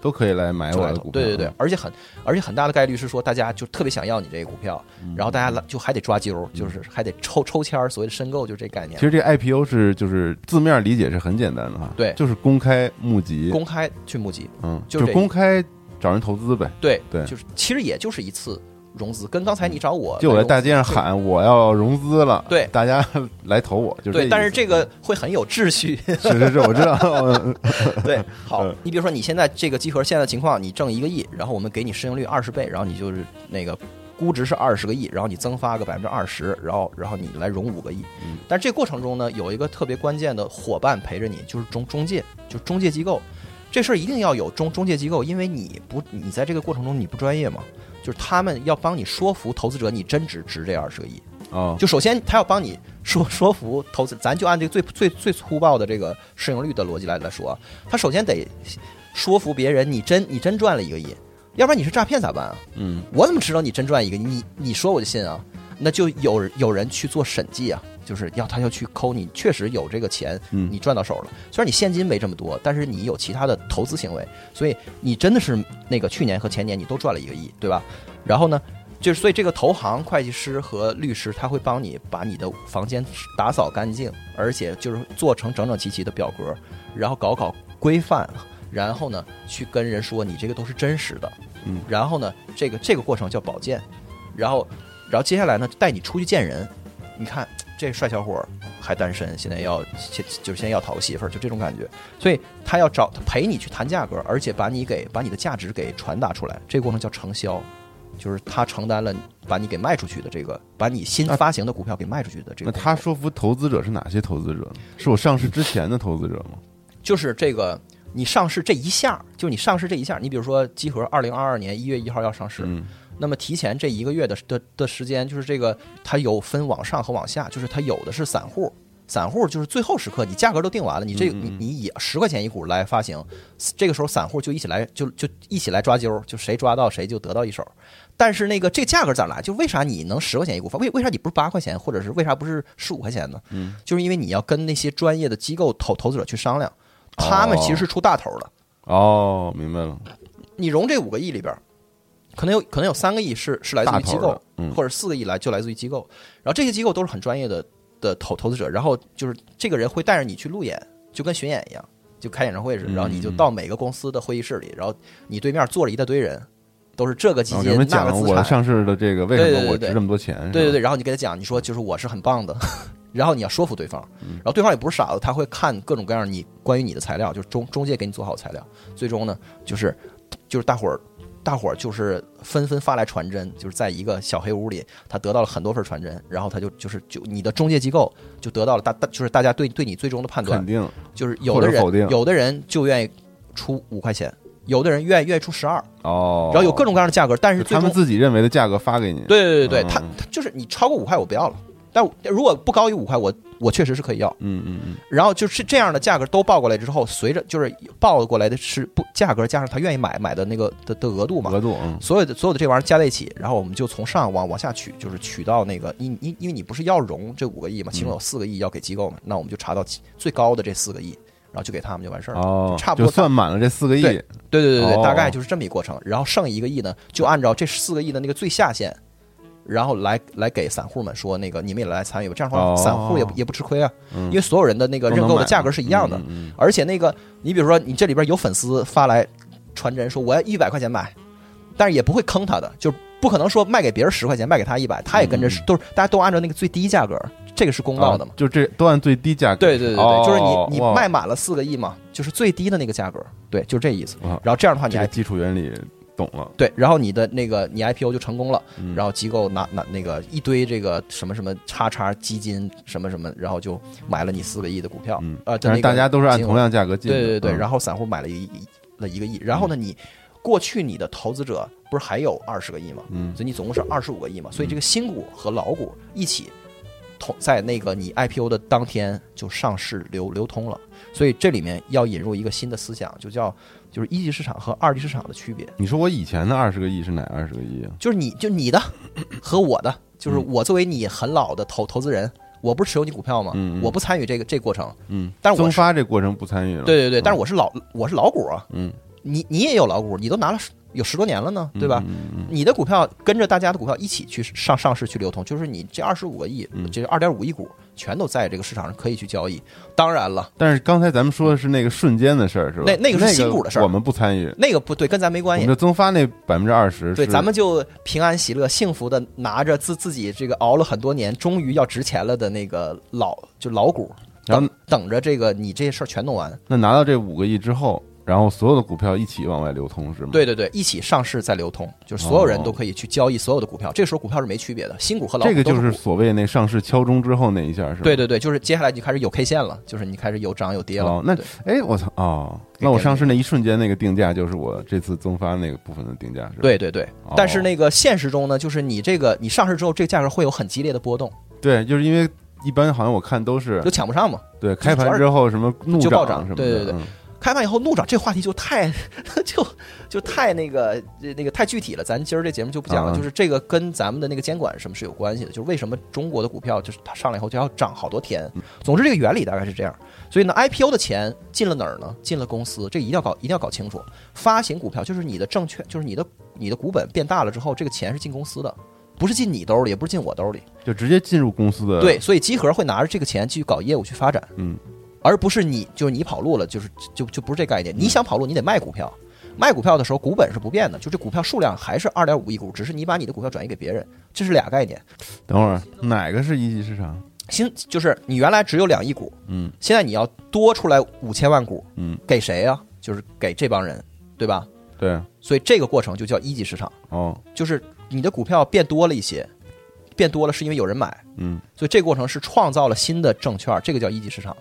都可以来买我的股票。对对对，而且很而且很大的概率是说，大家就特别想要你这个股票，然后大家来就还得抓阄，就是还得抽抽签儿，所谓的申购就这概念。其实这个 IPO 是就是字面理解是很简单的哈，对，就是公开募集，公开去募集，嗯，就是公开找人投资呗。对对，就是其实也就是一次。融资跟刚才你找我，就我在大街上喊我要融资了，对，大家 来投我，就对。但是这个会很有秩序，是是是，我知道。对，好，你比如说你现在这个集合现在情况，你挣一个亿，然后我们给你市盈率二十倍，然后你就是那个估值是二十个亿，然后你增发个百分之二十，然后然后你来融五个亿。嗯。但是这过程中呢，有一个特别关键的伙伴陪着你，就是中中介，就是中介机构。这事儿一定要有中中介机构，因为你不你在这个过程中你不专业嘛。就是他们要帮你说服投资者，你真值值这二十个亿啊！就首先他要帮你说说服投资，咱就按这个最最最粗暴的这个市盈率的逻辑来来说，他首先得说服别人，你真你真赚了一个亿，要不然你是诈骗咋办啊？嗯，我怎么知道你真赚一个？你你说我就信啊？那就有有人去做审计啊。就是要他要去抠你，确实有这个钱，你赚到手了。虽然你现金没这么多，但是你有其他的投资行为，所以你真的是那个去年和前年你都赚了一个亿，对吧？然后呢，就是所以这个投行、会计师和律师他会帮你把你的房间打扫干净，而且就是做成整整齐齐的表格，然后搞搞规范，然后呢去跟人说你这个都是真实的，嗯，然后呢这个这个过程叫保荐，然后然后接下来呢带你出去见人，你看。这帅小伙还单身，现在要先就先要讨个媳妇儿，就这种感觉。所以他要找他陪你去谈价格，而且把你给把你的价值给传达出来。这个过程叫承销，就是他承担了把你给卖出去的这个，把你新发行的股票给卖出去的这个。那他说服投资者是哪些投资者呢？是我上市之前的投资者吗？就是这个，你上市这一下，就你上市这一下，你比如说集合二零二二年一月一号要上市。那么提前这一个月的的的时间，就是这个它有分往上和往下，就是它有的是散户，散户就是最后时刻你价格都定完了，你这你你以十块钱一股来发行，这个时候散户就一起来就就一起来抓阄，就谁抓到谁就得到一手。但是那个这价格咋来？就为啥你能十块钱一股发？为为啥你不是八块钱，或者是为啥不是十五块钱呢？嗯，就是因为你要跟那些专业的机构投投资者去商量，他们其实是出大头的。哦，明白了。你融这五个亿里边。可能有可能有三个亿是是来自于机构，或者四个亿来就来自于机构，然后这些机构都是很专业的的投投资者，然后就是这个人会带着你去路演，就跟巡演一样，就开演唱会似的，然后你就到每个公司的会议室里，然后你对面坐着一大堆人，都是这个基金那个资产，上市的这个为什么我值这么多钱？对对对，然后你给他讲，你说就是我是很棒的，然后你要说服对方，然后对方也不是傻子，他会看各种各样你关于你的材料，就是中中介给你做好材料，最终呢就是就是大伙儿。大伙儿就是纷纷发来传真，就是在一个小黑屋里，他得到了很多份传真，然后他就就是就你的中介机构就得到了大大就是大家对对你最终的判断，肯定。就是有的人有的人就愿意出五块钱，有的人愿意愿意出十二。哦，然后有各种各样的价格，但是他们自己认为的价格发给你。对对对对，他他就是你超过五块我不要了。但如果不高于五块，我我确实是可以要。嗯嗯嗯。然后就是这样的价格都报过来之后，随着就是报过来的是不价格加上他愿意买买的那个的的额度嘛？额度。嗯。所有的所有的这玩意儿加在一起，然后我们就从上往往下取，就是取到那个因因因为你不是要融这五个亿嘛，其中有四个亿要给机构嘛，那我们就查到最高的这四个亿，然后就给他们就完事儿了。哦。差不多算满了这四个亿。对对对对对，大概就是这么一过程。然后剩一个亿呢，就按照这四个亿的那个最下限。然后来来给散户们说，那个你们也来参与吧，这样的话散户也也不吃亏啊，因为所有人的那个认购的价格是一样的，而且那个你比如说你这里边有粉丝发来传真说我要一百块钱买，但是也不会坑他的，就不可能说卖给别人十块钱卖给他一百，他也跟着都是大家都按照那个最低价格，这个是公道的嘛？就这都按最低价格？对对对对，就是你你卖满了四个亿嘛，就是最低的那个价格，对，就这意思。然后这样的话，你还基础原理。懂了，对，然后你的那个你 IPO 就成功了，然后机构拿拿那个一堆这个什么什么叉叉基金什么什么，然后就买了你四个亿的股票，呃，但是大家都是按同样价格进，对对对，然后散户买了一了一个亿，然后呢，你过去你的投资者不是还有二十个亿吗？嗯，所以你总共是二十五个亿嘛，所以这个新股和老股一起同在那个你 IPO 的当天就上市流流通了，所以这里面要引入一个新的思想，就叫。就是一级市场和二级市场的区别。你说我以前的二十个亿是哪二十个亿啊？就是你就你的 和我的，就是我作为你很老的投投资人，我不是持有你股票吗？嗯，我不参与这个这过程。嗯，但是增发这过程不参与了。对对对，但是我是老我是老股啊。嗯，你你也有老股，你都拿了有十多年了呢，对吧？你的股票跟着大家的股票一起去上上市去流通，就是你这二十五个亿，这二点五亿股。全都在这个市场上可以去交易，当然了。但是刚才咱们说的是那个瞬间的事儿，是吧？那那个是新股的事儿，我们不参与。那个不对，跟咱没关系。就增发那百分之二十，对，咱们就平安喜乐、幸福的拿着自自己这个熬了很多年，终于要值钱了的那个老就老股，然后等着这个你这些事儿全弄完。那拿到这五个亿之后。然后所有的股票一起往外流通是吗？对对对，一起上市再流通，就是所有人都可以去交易所有的股票。这个时候股票是没区别的，新股和老股。这个就是所谓那上市敲钟之后那一下是吧？对对对，就是接下来就开始有 K 线了，就是你开始有涨有跌了。那哎，我操哦，那我上市那一瞬间那个定价就是我这次增发那个部分的定价是吧？对对对，但是那个现实中呢，就是你这个你上市之后，这个价格会有很激烈的波动。对，就是因为一般好像我看都是都抢不上嘛。对，开盘之后什么怒涨什么的。对对对。开完以后怒涨，这话题就太 就就太那个那个太具体了，咱今儿这节目就不讲了。就是这个跟咱们的那个监管什么是有关系的，就是为什么中国的股票就是它上来以后就要涨好多天。总之这个原理大概是这样。所以呢，IPO 的钱进了哪儿呢？进了公司，这一定要搞一定要搞清楚。发行股票就是你的证券，就是你的你的股本变大了之后，这个钱是进公司的，不是进你兜里，也不是进我兜里，就直接进入公司的。对，所以集合会拿着这个钱继续搞业务去发展。嗯。而不是你，就是你跑路了，就是就就不是这概念。你想跑路，你得卖股票，卖股票的时候股本是不变的，就这股票数量还是二点五亿股，只是你把你的股票转移给别人，这是俩概念。等会儿哪个是一级市场？新就是你原来只有两亿股，嗯，现在你要多出来五千万股，嗯，给谁呀？就是给这帮人，对吧？对。所以这个过程就叫一级市场。哦，就是你的股票变多了一些，变多了是因为有人买，嗯，所以这个过程是创造了新的证券，这个叫一级市场。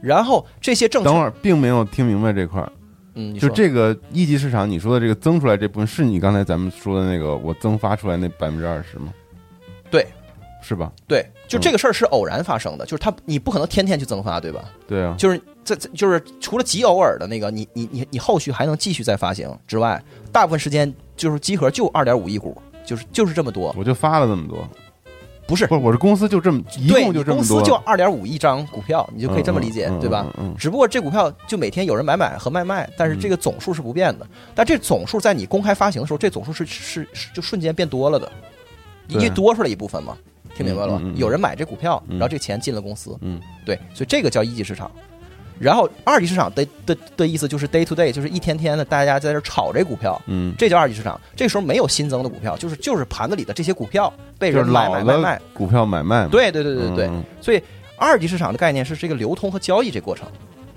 然后这些证等会儿并没有听明白这块儿，嗯，就这个一级市场，你说的这个增出来这部分，是你刚才咱们说的那个我增发出来那百分之二十吗？对，是吧？对，就这个事儿是偶然发生的，就是他你不可能天天去增发，对吧？对啊，就是这就是除了极偶尔的那个，你你你你后续还能继续再发行之外，大部分时间就是集合就二点五亿股，就是就是这么多，我就发了这么多。不是，不是，我这公司就这么，一共就这么多，公司就二点五亿张股票，你就可以这么理解，对吧？只不过这股票就每天有人买买和卖卖，但是这个总数是不变的。但这总数在你公开发行的时候，这总数是是是就瞬间变多了的，因为多出来一部分嘛，听明白了吗？有人买这股票，然后这钱进了公司，嗯，对，所以这个叫一级市场。然后二级市场的的的意思就是 day to day，就是一天天的大家在这炒这股票，嗯，这叫二级市场。这时候没有新增的股票，就是就是盘子里的这些股票被人买买卖卖，股票买卖。对对对对对。所以二级市场的概念是这个流通和交易这过程，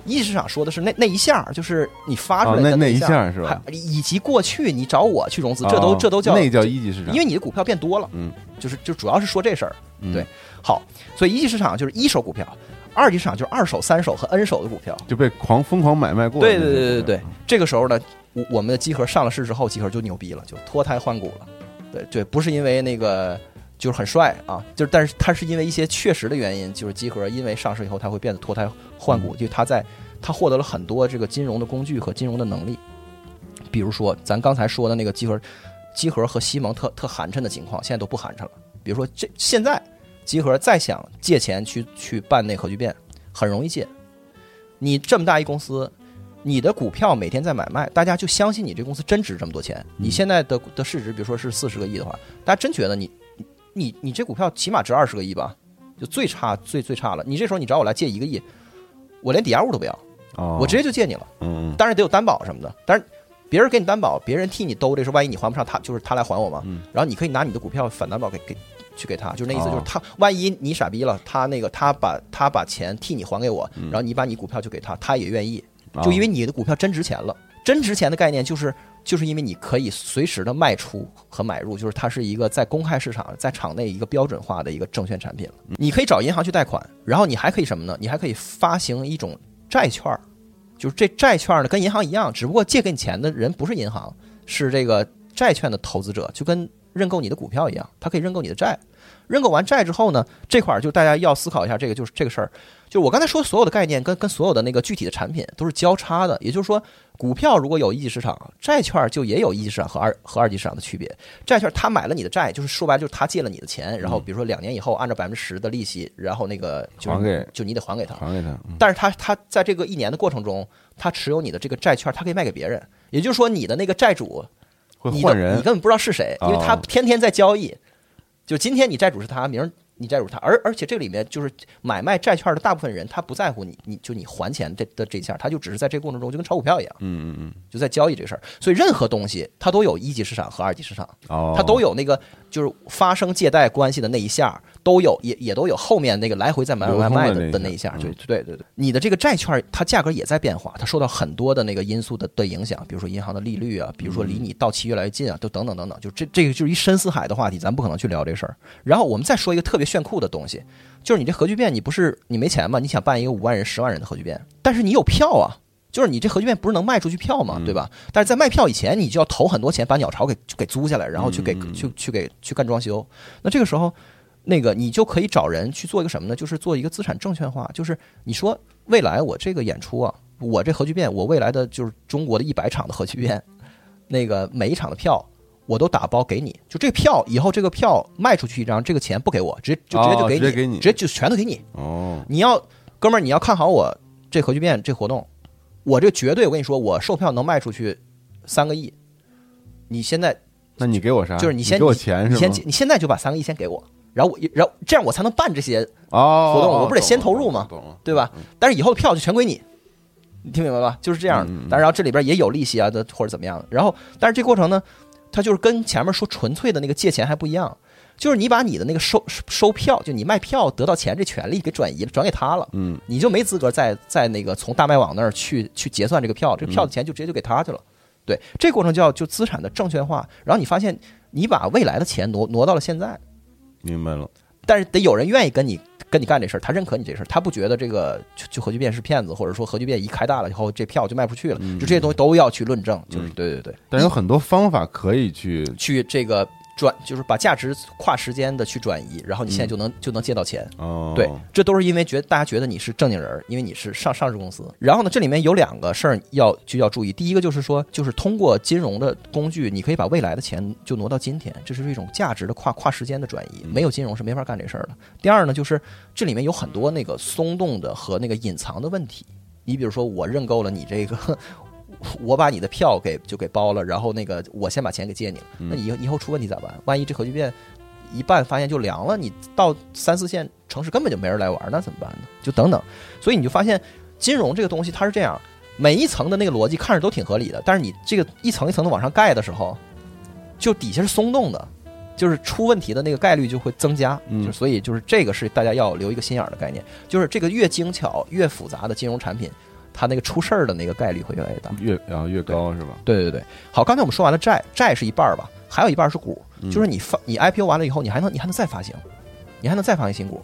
一级市场说的是那那一下，就是你发出来的那一下是吧？以及过去你找我去融资，这都这都叫那叫一级市场，因为你的股票变多了，嗯，就是就主要是说这事儿，对。好，所以一级市场就是一手股票。二级市场就是二手、三手和 N 手的股票就被狂疯狂买卖过。对对对对对，这个时候呢，我我们的集合上了市之后，集合就牛逼了，就脱胎换骨了。对对，不是因为那个就是很帅啊，就是但是它是因为一些确实的原因，就是集合因为上市以后，它会变得脱胎换骨，就它在它获得了很多这个金融的工具和金融的能力，比如说咱刚才说的那个集合，集合和西蒙特特寒碜的情况，现在都不寒碜了。比如说这现在。集合再想借钱去去办那核聚变，很容易借。你这么大一公司，你的股票每天在买卖，大家就相信你这公司真值这么多钱。你现在的的市值，比如说是四十个亿的话，大家真觉得你你你这股票起码值二十个亿吧？就最差最最差了。你这时候你找我来借一个亿，我连抵押物都不要，我直接就借你了。嗯，当然得有担保什么的。但是别人给你担保，别人替你兜这事，万一你还不上，他就是他来还我嘛。嗯，然后你可以拿你的股票反担保给给。去给他，就那意思，就是他万一你傻逼了，他那个他把他把钱替你还给我，然后你把你股票就给他，他也愿意，就因为你的股票真值钱了。真值钱的概念就是就是因为你可以随时的卖出和买入，就是它是一个在公开市场在场内一个标准化的一个证券产品了。你可以找银行去贷款，然后你还可以什么呢？你还可以发行一种债券，就是这债券呢跟银行一样，只不过借给你钱的人不是银行，是这个债券的投资者，就跟。认购你的股票一样，它可以认购你的债。认购完债之后呢，这块儿就大家要思考一下，这个就是这个事儿。就我刚才说所有的概念，跟跟所有的那个具体的产品都是交叉的。也就是说，股票如果有一级市场，债券就也有一级市场和二和二级市场的区别。债券他买了你的债，就是说白了就是他借了你的钱，然后比如说两年以后按照百分之十的利息，然后那个还给就你得还给他，还给他。但是他他在这个一年的过程中，他持有你的这个债券，他可以卖给别人。也就是说，你的那个债主。会换人，你根本不知道是谁，因为他天天在交易。就今天你债主是他，明儿。你债主他，而而且这里面就是买卖债券的大部分人，他不在乎你，你就你还钱这的这一下，他就只是在这个过程中就跟炒股票一样，嗯嗯嗯，就在交易这事儿。所以任何东西它都有一级市场和二级市场，它都有那个就是发生借贷关系的那一下，都有也也都有后面那个来回在买买卖的的那一下，就对对对。你的这个债券它价格也在变化，它受到很多的那个因素的的影响，比如说银行的利率啊，比如说离你到期越来越近啊，都等等等等。就这这个就是一深似海的话题，咱不可能去聊这事儿。然后我们再说一个特别炫酷的东西。就是你这核聚变，你不是你没钱吗？你想办一个五万人、十万人的核聚变，但是你有票啊。就是你这核聚变不是能卖出去票吗？对吧？但是在卖票以前，你就要投很多钱把鸟巢给给租下来，然后去给去去给去干装修。那这个时候，那个你就可以找人去做一个什么呢？就是做一个资产证券化。就是你说未来我这个演出啊，我这核聚变，我未来的就是中国的一百场的核聚变，那个每一场的票。我都打包给你，就这票以后这个票卖出去一张，这个钱不给我，直接就直接就给你，直接就全都给你。哦，你要哥们儿，你要看好我这核聚变这活动，我这绝对我跟你说，我售票能卖出去三个亿。你现在，那你给我啥？就是你先给我钱，你先你现在就把三个亿先给我，然后我然后这样我才能办这些活动，我不得先投入吗？对吧？但是以后的票就全归你，你听明白吧？就是这样。但然后这里边也有利息啊的或者怎么样的，然后但是这过程呢？它就是跟前面说纯粹的那个借钱还不一样，就是你把你的那个收收票，就你卖票得到钱这权利给转移了，转给他了，嗯，你就没资格再再那个从大麦网那儿去去结算这个票，这个票的钱就直接就给他去了，对，这过程叫就资产的证券化，然后你发现你把未来的钱挪挪到了现在，明白了，但是得有人愿意跟你。跟你干这事儿，他认可你这事儿，他不觉得这个就核聚变是骗子，或者说核聚变一开大了以后，这票就卖不出去了，就这些东西都要去论证，就是对对对。但有很多方法可以去去这个。转就是把价值跨时间的去转移，然后你现在就能就能借到钱。哦，对，这都是因为觉得大家觉得你是正经人，因为你是上上市公司。然后呢，这里面有两个事儿要就要注意。第一个就是说，就是通过金融的工具，你可以把未来的钱就挪到今天，这是一种价值的跨跨时间的转移。没有金融是没法干这事儿的。第二呢，就是这里面有很多那个松动的和那个隐藏的问题。你比如说，我认购了你这个。我把你的票给就给包了，然后那个我先把钱给借你了，那你以后出问题咋办？万一这核聚变一半发现就凉了，你到三四线城市根本就没人来玩，那怎么办呢？就等等，所以你就发现金融这个东西它是这样，每一层的那个逻辑看着都挺合理的，但是你这个一层一层的往上盖的时候，就底下是松动的，就是出问题的那个概率就会增加。就所以就是这个是大家要留一个心眼儿的概念，就是这个越精巧越复杂的金融产品。它那个出事儿的那个概率会越来越大，越然后越高是吧？对对对，好，刚才我们说完了债，债是一半儿吧，还有一半是股，就是你发你 IPO 完了以后，你还能你还能再发行，你还能再发行新股，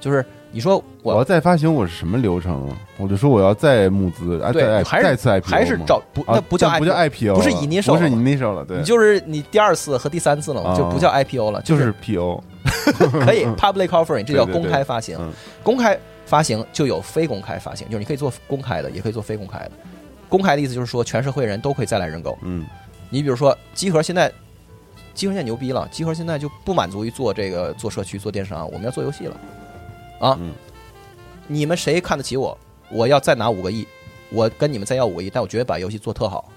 就是你说我要再发行，我是什么流程？我就说我要再募资，对，还是再次 IPO，还是找不那不叫不叫 IPO，不是 initial，不是 initial 了，对，你就是你第二次和第三次了嘛，就不叫 IPO 了，就是 PO，可以 public offering，这叫公开发行，公开发行就有非公开发行，就是你可以做公开的，也可以做非公开的。公开的意思就是说，全社会人都可以再来认购。嗯，你比如说，集合现在。集合现在牛逼了，集合现在就不满足于做这个做社区做电商，我们要做游戏了，啊，你们谁看得起我？我要再拿五个亿，我跟你们再要五个亿，但我绝对把游戏做特好。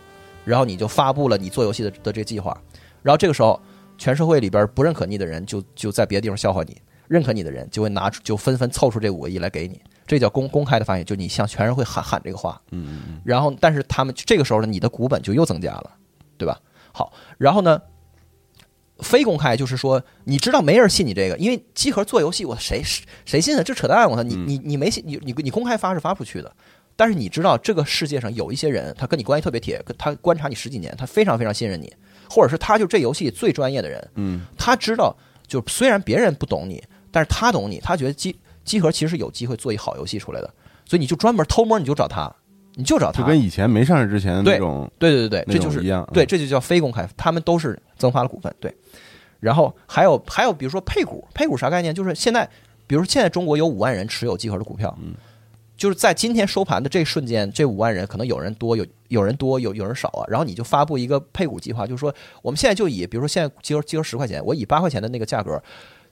然后你就发布了你做游戏的的这个计划，然后这个时候全社会里边不认可你的人就就在别的地方笑话你，认可你的人就会拿出就纷纷凑出这五个亿来给你，这叫公公开的发言，就你向全社会喊喊这个话，嗯嗯，然后但是他们这个时候呢，你的股本就又增加了，对吧？好，然后呢？非公开就是说，你知道没人信你这个，因为集合做游戏，我谁谁信啊？这扯淡！我操，你你你没信，你你你公开发是发不出去的。但是你知道，这个世界上有一些人，他跟你关系特别铁，他观察你十几年，他非常非常信任你，或者是他就这游戏最专业的人。嗯，他知道，就虽然别人不懂你，但是他懂你，他觉得机机核其实是有机会做一好游戏出来的，所以你就专门偷摸，你就找他。你就找他，就跟以前没上市之前那种，对对对对，这就是一样，对，这就叫非公开，他们都是增发了股份，对。然后还有还有，比如说配股，配股啥概念？就是现在，比如说现在中国有五万人持有集合的股票，嗯，就是在今天收盘的这瞬间，这五万人可能有人多，有有人多，有有人少啊。然后你就发布一个配股计划，就是说我们现在就以，比如说现在集合集合十块钱，我以八块钱的那个价格，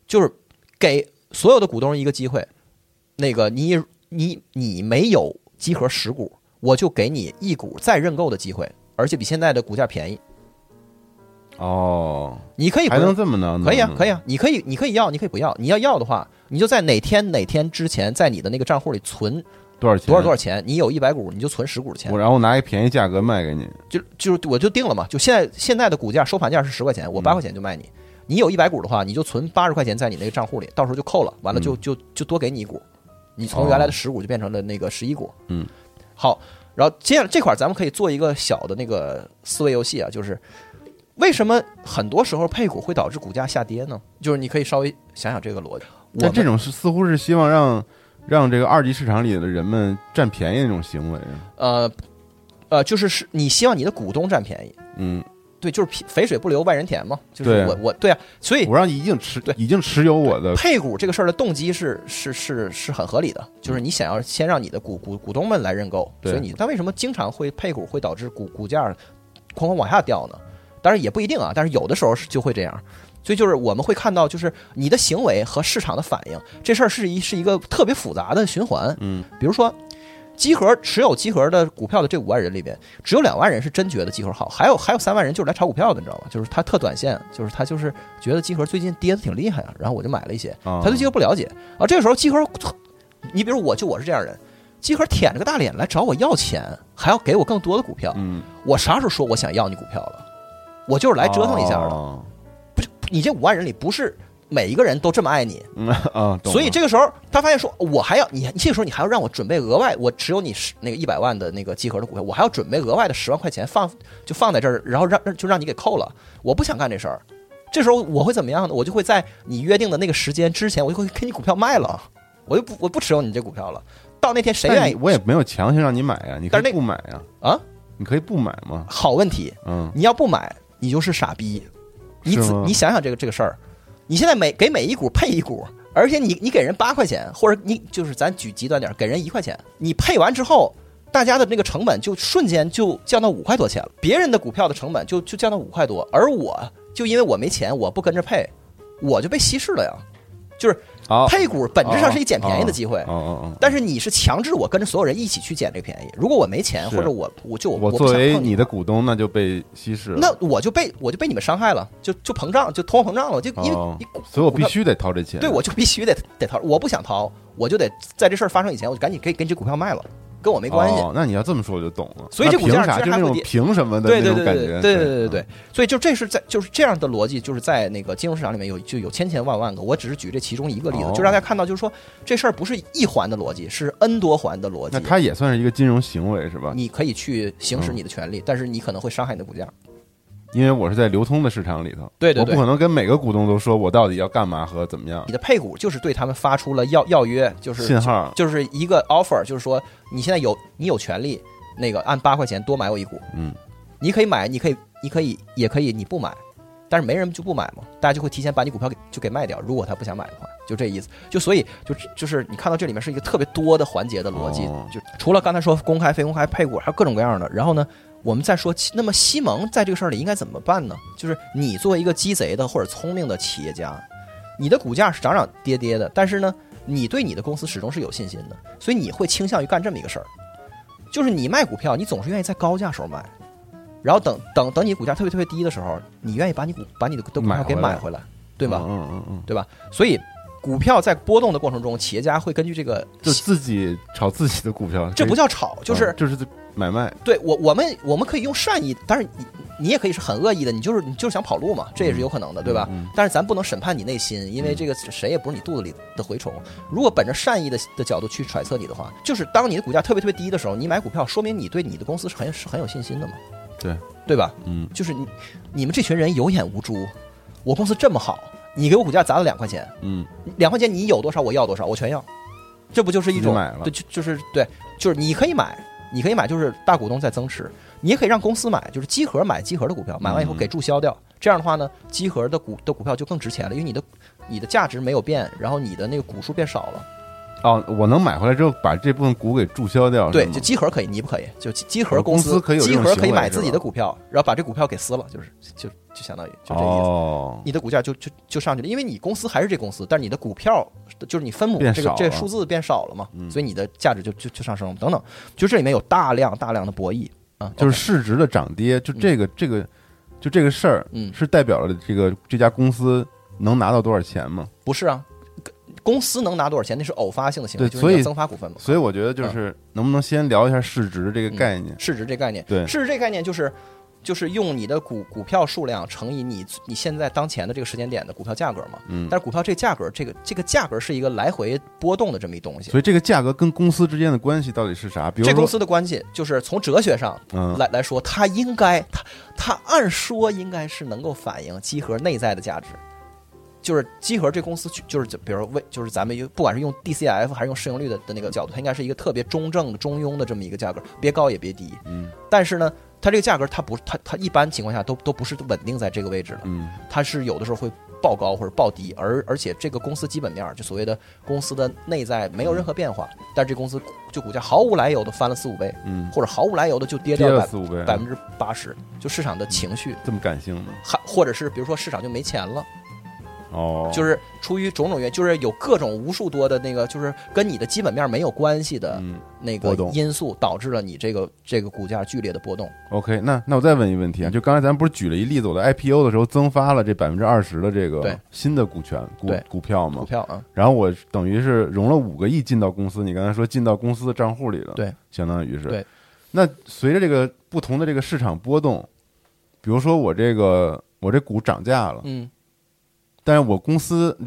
就是给所有的股东一个机会，那个你你你没有集合十股。我就给你一股再认购的机会，而且比现在的股价便宜。哦，你可以还能这么呢？可以啊，可以啊，你可以，你可以要，你可以不要。你要要的话，你就在哪天哪天之前，在你的那个账户里存多少钱？多少多少钱？你有一百股，你就存十股的钱。我然后拿一便宜价格卖给你，就就我就定了嘛。就现在现在的股价收盘价是十块钱，我八块钱就卖你。你有一百股的话，你就存八十块钱在你那个账户里，到时候就扣了，完了就就就多给你一股，你从原来的十股就变成了那个十一股。嗯，好。然后接下来这块儿，咱们可以做一个小的那个思维游戏啊，就是为什么很多时候配股会导致股价下跌呢？就是你可以稍微想想这个逻辑。但这种是似乎是希望让让这个二级市场里的人们占便宜那种行为。呃呃，就是是你希望你的股东占便宜。嗯。对，就是肥水不流外人田嘛，就是我我对啊，所以我让你已经持对已经持有我的配股这个事儿的动机是是是是很合理的，就是你想要先让你的股股股东们来认购，所以你但为什么经常会配股会导致股股价哐哐往下掉呢？当然也不一定啊，但是有的时候是就会这样，所以就是我们会看到，就是你的行为和市场的反应这事儿是一是一个特别复杂的循环，嗯，比如说。集合持有集合的股票的这五万人里边，只有两万人是真觉得集合好，还有还有三万人就是来炒股票的，你知道吗？就是他特短线，就是他就是觉得集合最近跌的挺厉害啊，然后我就买了一些。他对集合不了解啊，这个时候集合，你比如我就我是这样人，集合舔着个大脸来找我要钱，还要给我更多的股票。嗯，我啥时候说我想要你股票了？我就是来折腾一下的。不是你这五万人里不是。每一个人都这么爱你，啊，所以这个时候他发现说，我还要你，这个时候你还要让我准备额外，我持有你十那个一百万的那个集合的股票，我还要准备额外的十万块钱放就放在这儿，然后让就让你给扣了。我不想干这事儿，这时候我会怎么样呢？我就会在你约定的那个时间之前，我就会给你股票卖了，我就不我不持有你这股票了。到那天谁愿意，我也没有强行让你买呀，你可以不买呀，啊，你可以不买吗？好问题，嗯，你要不买，你就是傻逼，你你想想这个这个事儿。你现在每给每一股配一股，而且你你给人八块钱，或者你就是咱举极端点，给人一块钱，你配完之后，大家的那个成本就瞬间就降到五块多钱了。别人的股票的成本就就降到五块多，而我就因为我没钱，我不跟着配，我就被稀释了呀，就是。配股本质上是一捡便宜的机会，但是你是强制我跟着所有人一起去捡这个便宜。如果我没钱，或者我我就我作为你的股东，那就被稀释了。那我就被我就被你们伤害了，就就膨胀，就通货膨胀了。就因为你，所以我必须得掏这钱。对，我就必须得得掏。我不想掏，我就得在这事儿发生以前，我就赶紧给给你这股票卖了。跟我没关系。那你要这么说我就懂了。所以这股价就那种凭什么的那种感觉？对对对对对。所以就这是在就是这样的逻辑，就是在那个金融市场里面有就有千千万万个。我只是举这其中一个例子，就让大家看到，就是说这事儿不是一环的逻辑，是 N 多环的逻辑。那它也算是一个金融行为是吧？你可以去行使你的权利，但是你可能会伤害你的股价。因为我是在流通的市场里头，对对，我不可能跟每个股东都说我到底要干嘛和怎么样。你的配股就是对他们发出了要要约，就是信号，就是一个 offer，就是说你现在有你有权利那个按八块钱多买我一股，嗯，你可以买，你可以你可以也可以你不买，但是没人就不买嘛，大家就会提前把你股票给就给卖掉，如果他不想买的话，就这意思。就所以就就是你看到这里面是一个特别多的环节的逻辑，就除了刚才说公开非公开配股，还有各种各样的，然后呢？我们再说，那么西蒙在这个事儿里应该怎么办呢？就是你作为一个鸡贼的或者聪明的企业家，你的股价是涨涨跌跌的，但是呢，你对你的公司始终是有信心的，所以你会倾向于干这么一个事儿，就是你卖股票，你总是愿意在高价时候卖，然后等等等你股价特别特别低的时候，你愿意把你股把你的股票给买回来，对吧？嗯嗯嗯，对吧？所以。股票在波动的过程中，企业家会根据这个就自己炒自己的股票，这不叫炒，就是就是买卖。对我我们我们可以用善意，但是你你也可以是很恶意的，你就是你就是想跑路嘛，这也是有可能的，对吧？但是咱不能审判你内心，因为这个谁也不是你肚子里的蛔虫。如果本着善意的的角度去揣测你的话，就是当你的股价特别特别低的时候，你买股票，说明你对你的公司是很是很有信心的嘛？对对吧？嗯，就是你你们这群人有眼无珠，我公司这么好。你给我股价砸了两块钱，嗯，两块钱你有多少我要多少，我全要，这不就是一种对，就就是对，就是你可以买，你可以买，就是大股东在增持，你也可以让公司买，就是集合买集合的股票，买完以后给注销掉，这样的话呢，集合的股的股票就更值钱了，因为你的你的价值没有变，然后你的那个股数变少了。哦，我能买回来之后把这部分股给注销掉，对，就集合可以，你不可以，就集合公司可以集合可以买自己的股票，然后把这股票给撕了，就是就就相当于就这意思，你的股价就就就上去了，因为你公司还是这公司，但是你的股票就是你分母这个这数字变少了嘛，所以你的价值就就就上升了，等等，就这里面有大量大量的博弈啊，就是市值的涨跌，就这个这个就这个事儿，嗯，是代表了这个这家公司能拿到多少钱吗？不是啊。公司能拿多少钱？那是偶发性的行为，所以增发股份嘛。所以我觉得就是能不能先聊一下市值这个概念？市值这概念，对，市值这概念就是就是用你的股股票数量乘以你你现在当前的这个时间点的股票价格嘛。嗯。但是股票这价格，这个这个价格是一个来回波动的这么一东西。所以这个价格跟公司之间的关系到底是啥？比如这公司的关系就是从哲学上来来说，它应该它它按说应该是能够反映集合内在的价值。就是集合这公司，就是就比如为就是咱们不管是用 DCF 还是用市盈率的的那个角度，它应该是一个特别中正的中庸的这么一个价格，别高也别低。嗯。但是呢，它这个价格它不它它一般情况下都都不是稳定在这个位置的。嗯。它是有的时候会爆高或者爆低，而而且这个公司基本面就所谓的公司的内在没有任何变化，但是这公司就股价毫无来由的翻了四五倍，嗯，或者毫无来由的就跌掉了四五倍，百分之八十，就市场的情绪这么感性呢？还或者是比如说市场就没钱了。哦，就是出于种种原因，就是有各种无数多的那个，就是跟你的基本面没有关系的那个因素，导致了你这个这个股价剧烈的波动。OK，那那我再问一个问题啊，就刚才咱不是举了一例子，我的 IPO 的时候增发了这百分之二十的这个新的股权股股票嘛？股票啊，然后我等于是融了五个亿进到公司，你刚才说进到公司的账户里了，对，相当于是对。那随着这个不同的这个市场波动，比如说我这个我这股涨价了，嗯。但是我公司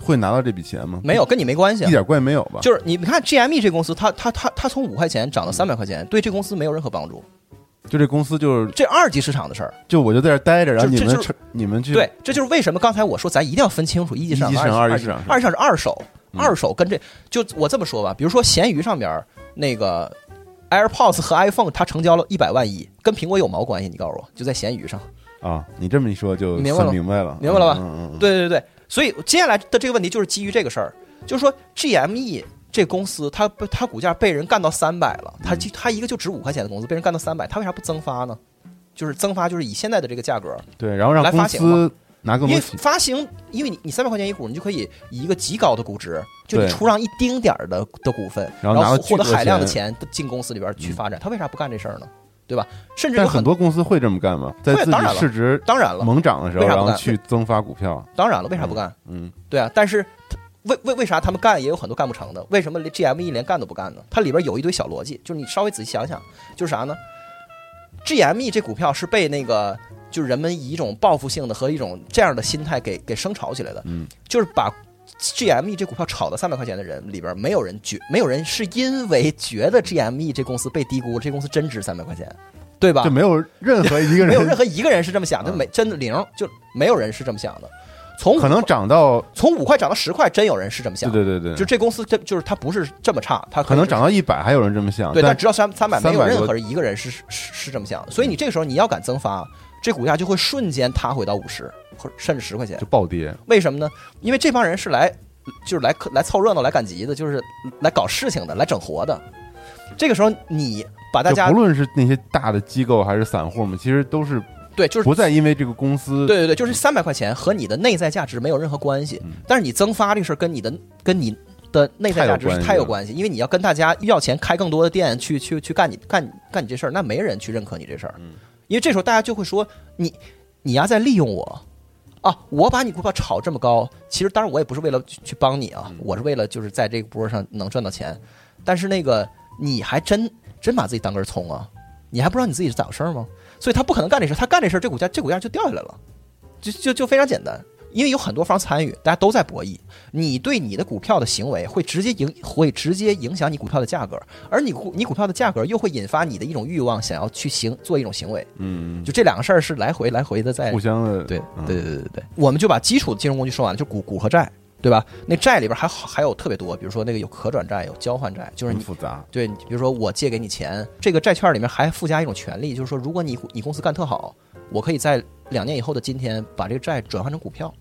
会拿到这笔钱吗？没有，跟你没关系，一点关系没有吧？就是你看 GME 这公司，它它它它从五块钱涨到三百块钱，对这公司没有任何帮助。就这公司就是这二级市场的事儿，就我就在这待着，然后你们你们去对，这就是为什么刚才我说咱一定要分清楚一级市场、二级市场。二级市场是二手，二手跟这就我这么说吧，比如说闲鱼上边那个 AirPods 和 iPhone，它成交了一百万亿，跟苹果有毛关系？你告诉我，就在闲鱼上。啊，你这么一说就明白了，明白了，明白了吧？嗯嗯，对对对，所以接下来的这个问题就是基于这个事儿，就是说 GME 这公司它它股价被人干到三百了，它它一个就值五块钱的公司被人干到三百，它为啥不增发呢？就是增发就是以现在的这个价格对，然后让公司拿更多，因为发行，因为你你三百块钱一股，你就可以以一个极高的估值，就你出让一丁点儿的的股份，然后获得海量的钱。进公司里边去发展，他为啥不干这事儿呢？对吧？甚至很多公司会这么干吗？在自己市值当然了猛涨的时候，然后去增发股票。当然了，为啥不干？嗯，对啊。但是为为为啥他们干也有很多干不成的？为什么连 GME 连干都不干呢？它里边有一堆小逻辑，就是你稍微仔细想想，就是啥呢？GME 这股票是被那个就是人们以一种报复性的和一种这样的心态给给生炒起来的。嗯，就是把。GME 这股票炒到三百块钱的人里边，没有人觉，没有人是因为觉得 GME 这公司被低估，这公司真值三百块钱，对吧？就没有任何一个人，没有任何一个人是这么想的，没真的零，就没有人是这么想的。从可能涨到从五块涨到十块，真有人是这么想。对对对对，就这公司，这就是它不是这么差，它可能涨到一百，还有人这么想。对，但直到三三百，没有任何一个人是是是这么想。所以你这个时候你要敢增发，这股价就会瞬间塌回到五十或甚至十块钱，就暴跌。为什么呢？因为这帮人是来就是来来凑热闹、来赶集的，就是来搞事情的、来整活的。这个时候你把大家不论是那些大的机构还是散户们，其实都是。对，就是不再因为这个公司，对对对，就是三百块钱和你的内在价值没有任何关系，但是你增发这个事儿跟你的跟你的内在价值是太有关系，因为你要跟大家要钱开更多的店去去去干你干干你这事儿，那没人去认可你这事儿，因为这时候大家就会说你你丫在利用我。啊，我把你股票炒这么高，其实当然我也不是为了去帮你啊，我是为了就是在这个波上能赚到钱，但是那个你还真真把自己当根葱啊，你还不知道你自己是咋回事吗？所以他不可能干这事，他干这事，这股价这股价就掉下来了，就就就非常简单，因为有很多方参与，大家都在博弈。你对你的股票的行为会直接影会直接影响你股票的价格，而你股你股票的价格又会引发你的一种欲望，想要去行做一种行为。嗯，就这两个事儿是来回来回的在互相的。对对对对对对，我们就把基础金融工具说完了，就股股和债。对吧？那债里边还还有特别多，比如说那个有可转债，有交换债，就是你复杂。对，比如说我借给你钱，这个债券里面还附加一种权利，就是说如果你你公司干特好，我可以在两年以后的今天把这个债转换成股票。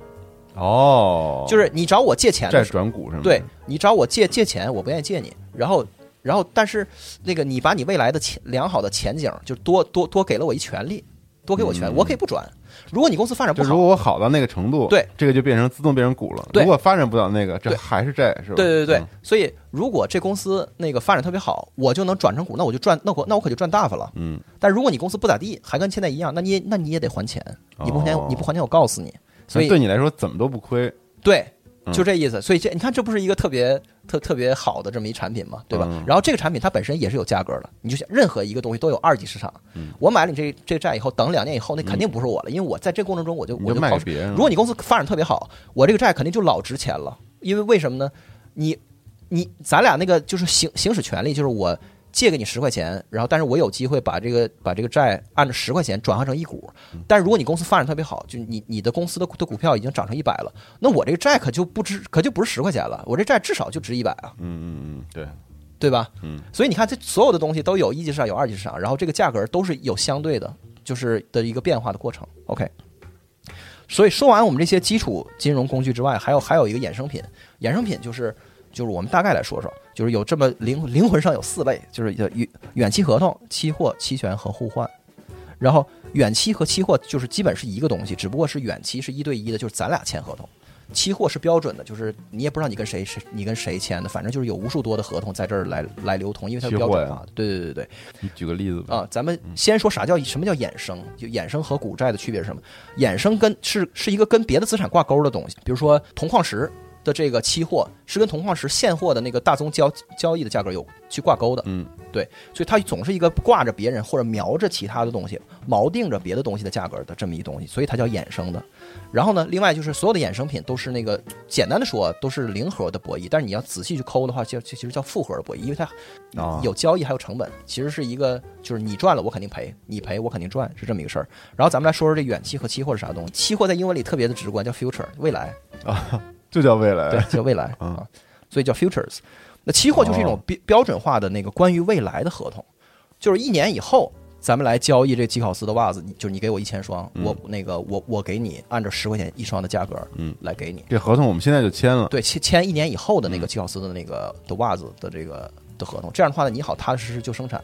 哦，就是你找我借钱，债转股是吗？对你找我借借钱，我不愿意借你，然后然后但是那个你把你未来的前良好的前景，就多多多给了我一权利，多给我权，我可以不转。如果你公司发展不好，如果我好到那个程度，对这个就变成自动变成股了。如果发展不到那个，这还是债，是吧？对对对对。所以如果这公司那个发展特别好，我就能转成股，那我就赚，那我那我可就赚大发了。嗯。但如果你公司不咋地，还跟现在一样，那你也那你也得还钱。你不还钱你不还钱，我告诉你。所以对你来说怎么都不亏。对。就这意思，所以这你看，这不是一个特别特特别好的这么一产品嘛，对吧？然后这个产品它本身也是有价格的，你就想任何一个东西都有二级市场。我买了你这这债以后，等两年以后，那肯定不是我了，因为我在这过程中我就我就卖别人。如果你公司发展特别好，我这个债肯定就老值钱了，因为为什么呢？你你咱俩那个就是行行使权利，就是我。借给你十块钱，然后但是我有机会把这个把这个债按照十块钱转换成一股，但是如果你公司发展特别好，就你你的公司的的股票已经涨成一百了，那我这个债可就不值，可就不是十块钱了，我这债至少就值一百啊。嗯嗯嗯，对对吧？嗯，所以你看这所有的东西都有一级市场有二级市场，然后这个价格都是有相对的，就是的一个变化的过程。OK，所以说完我们这些基础金融工具之外，还有还有一个衍生品，衍生品就是。就是我们大概来说说，就是有这么灵灵魂上有四类，就是远远期合同、期货、期权和互换。然后远期和期货就是基本是一个东西，只不过是远期是一对一的，就是咱俩签合同；期货是标准的，就是你也不知道你跟谁是你跟谁签的，反正就是有无数多的合同在这儿来来流通，因为它标准化。对对对对你举个例子啊，咱们先说啥叫什么叫衍生？就衍生和股债的区别是什么？衍生跟是是一个跟别的资产挂钩的东西，比如说铜矿石。的这个期货是跟铜矿石现货的那个大宗交交易的价格有去挂钩的，嗯，对，所以它总是一个挂着别人或者瞄着其他的东西，锚定着别的东西的价格的这么一东西，所以它叫衍生的。然后呢，另外就是所有的衍生品都是那个简单的说都是零和的博弈，但是你要仔细去抠的话，就其实叫复合的博弈，因为它有交易还有成本，其实是一个就是你赚了我肯定赔，你赔我肯定赚是这么一个事儿。然后咱们来说说这远期和期货是啥东西？期货在英文里特别的直观，叫 future 未来啊。就叫未来，对，叫未来 啊，所以叫 futures。那期货就是一种标标准化的那个关于未来的合同，就是一年以后咱们来交易这吉考斯的袜子，就是你给我一千双，我那个我我给你按照十块钱一双的价格，嗯，来给你。这合同我们现在就签了，对，签签一年以后的那个吉考斯的那个的袜子的这个的合同。这样的话呢，你好踏踏实实就生产。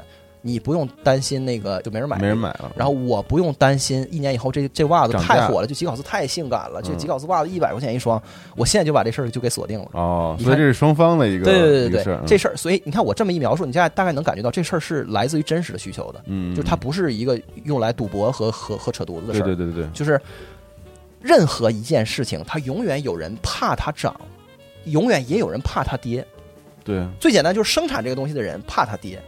你不用担心那个就没人买，没人买了。然后我不用担心一年以后这这袜子太火了，就吉考斯太性感了，这吉考斯袜子一百块钱一双，我现在就把这事儿就给锁定了。哦，所以这是双方的一个对对对对这事儿。所以你看我这么一描述，你现在大概能感觉到这事儿是来自于真实的需求的，嗯，就它不是一个用来赌博和和和扯犊子的事儿。对对对对，就是任何一件事情，它永远有人怕它涨，永远也有人怕它跌。对，最简单就是生产这个东西的人怕它跌。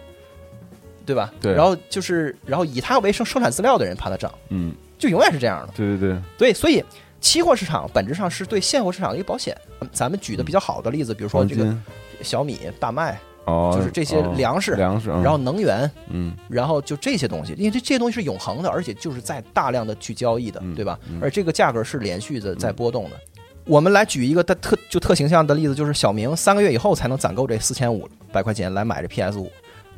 对吧？对，然后就是，然后以它为生生产资料的人怕它涨，嗯，就永远是这样的。对对对，对，所以期货市场本质上是对现货市场的一个保险。咱们举的比较好的例子，比如说这个小米、大麦，哦，就是这些粮食，粮食，然后能源，嗯，然后就这些东西，因为这这些东西是永恒的，而且就是在大量的去交易的，对吧？而这个价格是连续的在波动的。我们来举一个的特就特形象的例子，就是小明三个月以后才能攒够这四千五百块钱来买这 PS 五，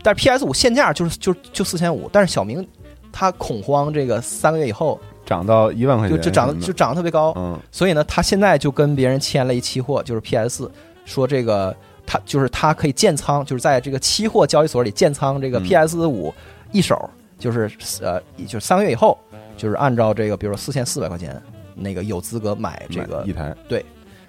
但是 PS 五现价就是就就四千五，但是小明他恐慌这个三个月以后涨到一万块钱，就就涨得就涨得特别高，嗯，所以呢，他现在就跟别人签了一期货，就是 PS，说这个他就是他可以建仓，就是在这个期货交易所里建仓这个 PS 五一手，就是呃，就是三个月以后，就是按照这个，比如说四千四百块钱。那个有资格买这个一台对，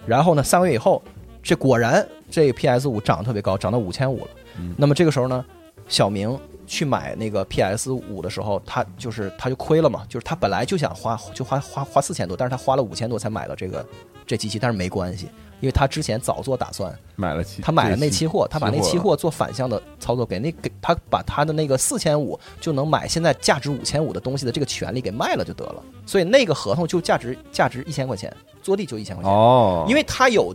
然后呢，三个月以后，这果然这 PS 五涨得特别高，涨到五千五了。那么这个时候呢，小明去买那个 PS 五的时候，他就是他就亏了嘛，就是他本来就想花就花花花四千多，但是他花了五千多才买了这个这机器，但是没关系。因为他之前早做打算，买了期，他买了那期货，他把那期货做反向的操作，给那给他把他的那个四千五就能买现在价值五千五的东西的这个权利给卖了就得了，所以那个合同就价值价值一千块钱，坐地就一千块钱。哦，因为他有，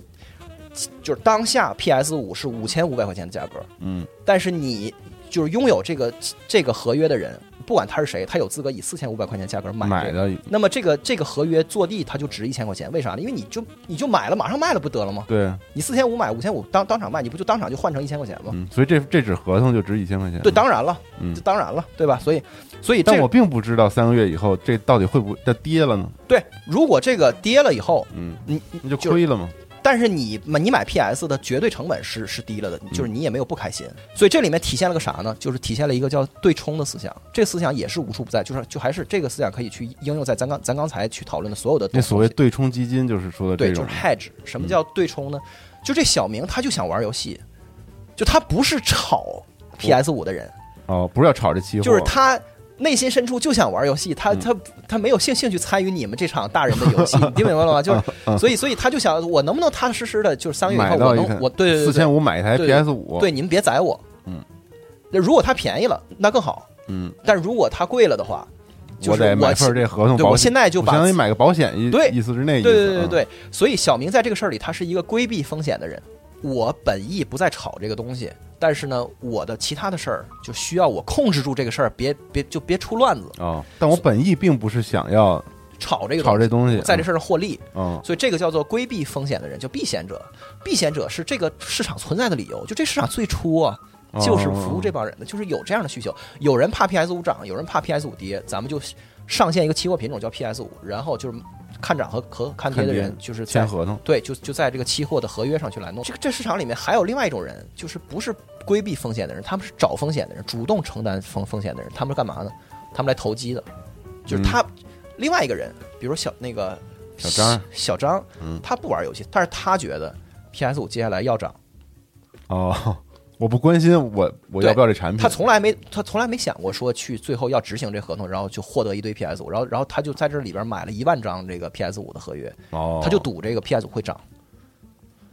就是当下 PS 五是五千五百块钱的价格，嗯，但是你就是拥有这个这个合约的人。不管他是谁，他有资格以四千五百块钱价格买买的。那么这个这个合约坐地，它就值一千块钱。为啥呢？因为你就你就买了，马上卖了不得了吗？对，你四千五买五千五当当场卖，你不就当场就换成一千块钱吗？嗯，所以这这纸合同就值一千块钱。对，当然了，嗯，当然了，对吧？所以所以，但我并不知道三个月以后这到底会不会它跌了呢？对，如果这个跌了以后，嗯，你你就亏了吗？但是你你买 PS 的绝对成本是是低了的，就是你也没有不开心，所以这里面体现了个啥呢？就是体现了一个叫对冲的思想，这思想也是无处不在，就是就还是这个思想可以去应用在咱刚咱刚才去讨论的所有的。那所谓对冲基金就是说的对，就是 hedge。什么叫对冲呢？就这小明他就想玩游戏，就他不是炒 PS 五的人哦，不是要炒这期货，就是他。内心深处就想玩游戏，他他他没有兴兴趣参与你们这场大人的游戏，你听明白了吗？就是所以所以他就想，我能不能踏踏实实的，就是三个月以后我能我对对对四千五买一台 PS 五，对你们别宰我，嗯。那如果它便宜了，那更好，嗯。但如果它贵了的话，就是买份这合同，对我现在就相当于买个保险意对意思是那意思，对对对对。所以小明在这个事儿里，他是一个规避风险的人。我本意不再炒这个东西。但是呢，我的其他的事儿就需要我控制住这个事儿，别别就别出乱子啊。但我本意并不是想要炒这个炒这东西，在这事儿上获利啊。所以这个叫做规避风险的人，叫避险者。避险者是这个市场存在的理由。就这市场最初啊，就是服务这帮人的，就是有这样的需求。有人怕 PS 五涨，有人怕 PS 五跌，咱们就上线一个期货品种叫 PS 五，然后就是。看涨和和看跌的人就是签合同，对，就就在这个期货的合约上去来弄。这个这市场里面还有另外一种人，就是不是规避风险的人，他们是找风险的人，主动承担风风险的人。他们是干嘛呢？他们来投机的，就是他另外一个人，比如小那个小张，小张，他不玩游戏，但是他觉得 PS 五接下来要涨，哦。我不关心我我要不要这产品，他从来没他从来没想过说去最后要执行这合同，然后就获得一堆 PS 五，然后然后他就在这里边买了一万张这个 PS 五的合约，哦，他就赌这个 PS 五会涨。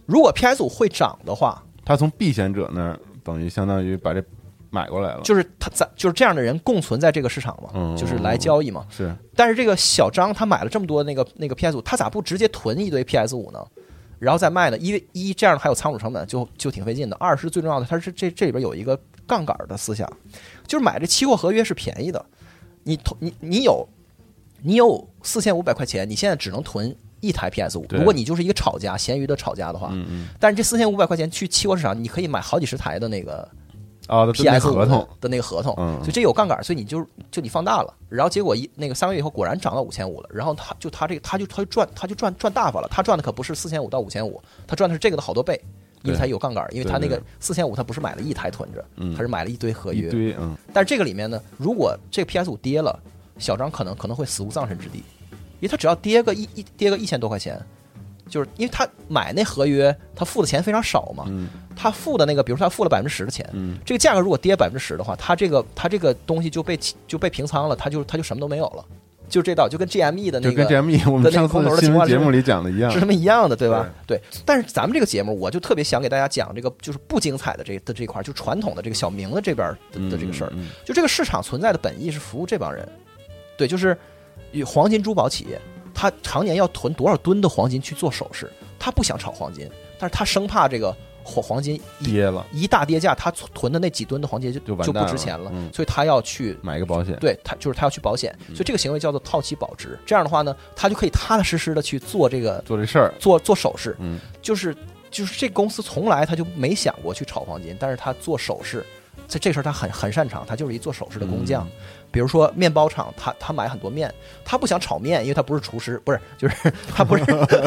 如果 PS 五会涨的话，他从避险者那儿等于相当于把这买过来了，就是他在就是这样的人共存在这个市场嘛，就是来交易嘛，是。但是这个小张他买了这么多那个那个 PS 五，他咋不直接囤一堆 PS 五呢？然后再卖呢，因为一这样还有仓储成本，就就挺费劲的。二是最重要的，它是这这里边有一个杠杆的思想，就是买这期货合约是便宜的。你投你你有你有四千五百块钱，你现在只能囤一台 PS 五。如果你就是一个炒家，闲鱼的炒家的话，但是这四千五百块钱去期货市场，你可以买好几十台的那个。啊，P.S. 合同的那个合同，嗯，所以这有杠杆，所以你就就你放大了，然后结果一那个三个月以后果然涨到五千五了，然后他就他这个他就他就赚他就赚赚大发了，他赚的可不是四千五到五千五，他赚的是这个的好多倍，因为他有杠杆，因为他那个四千五他不是买了一台囤着，他是买了一堆合约，对，嗯，但是这个里面呢，如果这个 P.S. 五跌了，小张可能可能会死无葬身之地，因为他只要跌个一一跌个一千多块钱。就是因为他买那合约，他付的钱非常少嘛。嗯。他付的那个，比如说他付了百分之十的钱，嗯，这个价格如果跌百分之十的话，他这个他这个东西就被就被平仓了，他就他就什么都没有了。就这道，就跟 GME 的那个，就跟 GME 我们上次新闻节目里讲的一样，是什么一样的，对吧？对。但是咱们这个节目，我就特别想给大家讲这个，就是不精彩的这的这块，就传统的这个小明的这边的这个事儿。就这个市场存在的本意是服务这帮人，对，就是黄金珠宝企业。他常年要囤多少吨的黄金去做首饰？他不想炒黄金，但是他生怕这个黄黄金跌了，一大跌价，他囤的那几吨的黄金就就就不值钱了，所以他要去买一个保险。对他就是他要去保险，所以这个行为叫做套期保值。这样的话呢，他就可以踏踏实实的去做这个做这事儿，做做首饰。嗯，就是就是这公司从来他就没想过去炒黄金，但是他做首饰。在这事儿他很很擅长，他就是一做首饰的工匠。比如说面包厂，他他买很多面，他不想炒面，因为他不是厨师，不是 就是他不是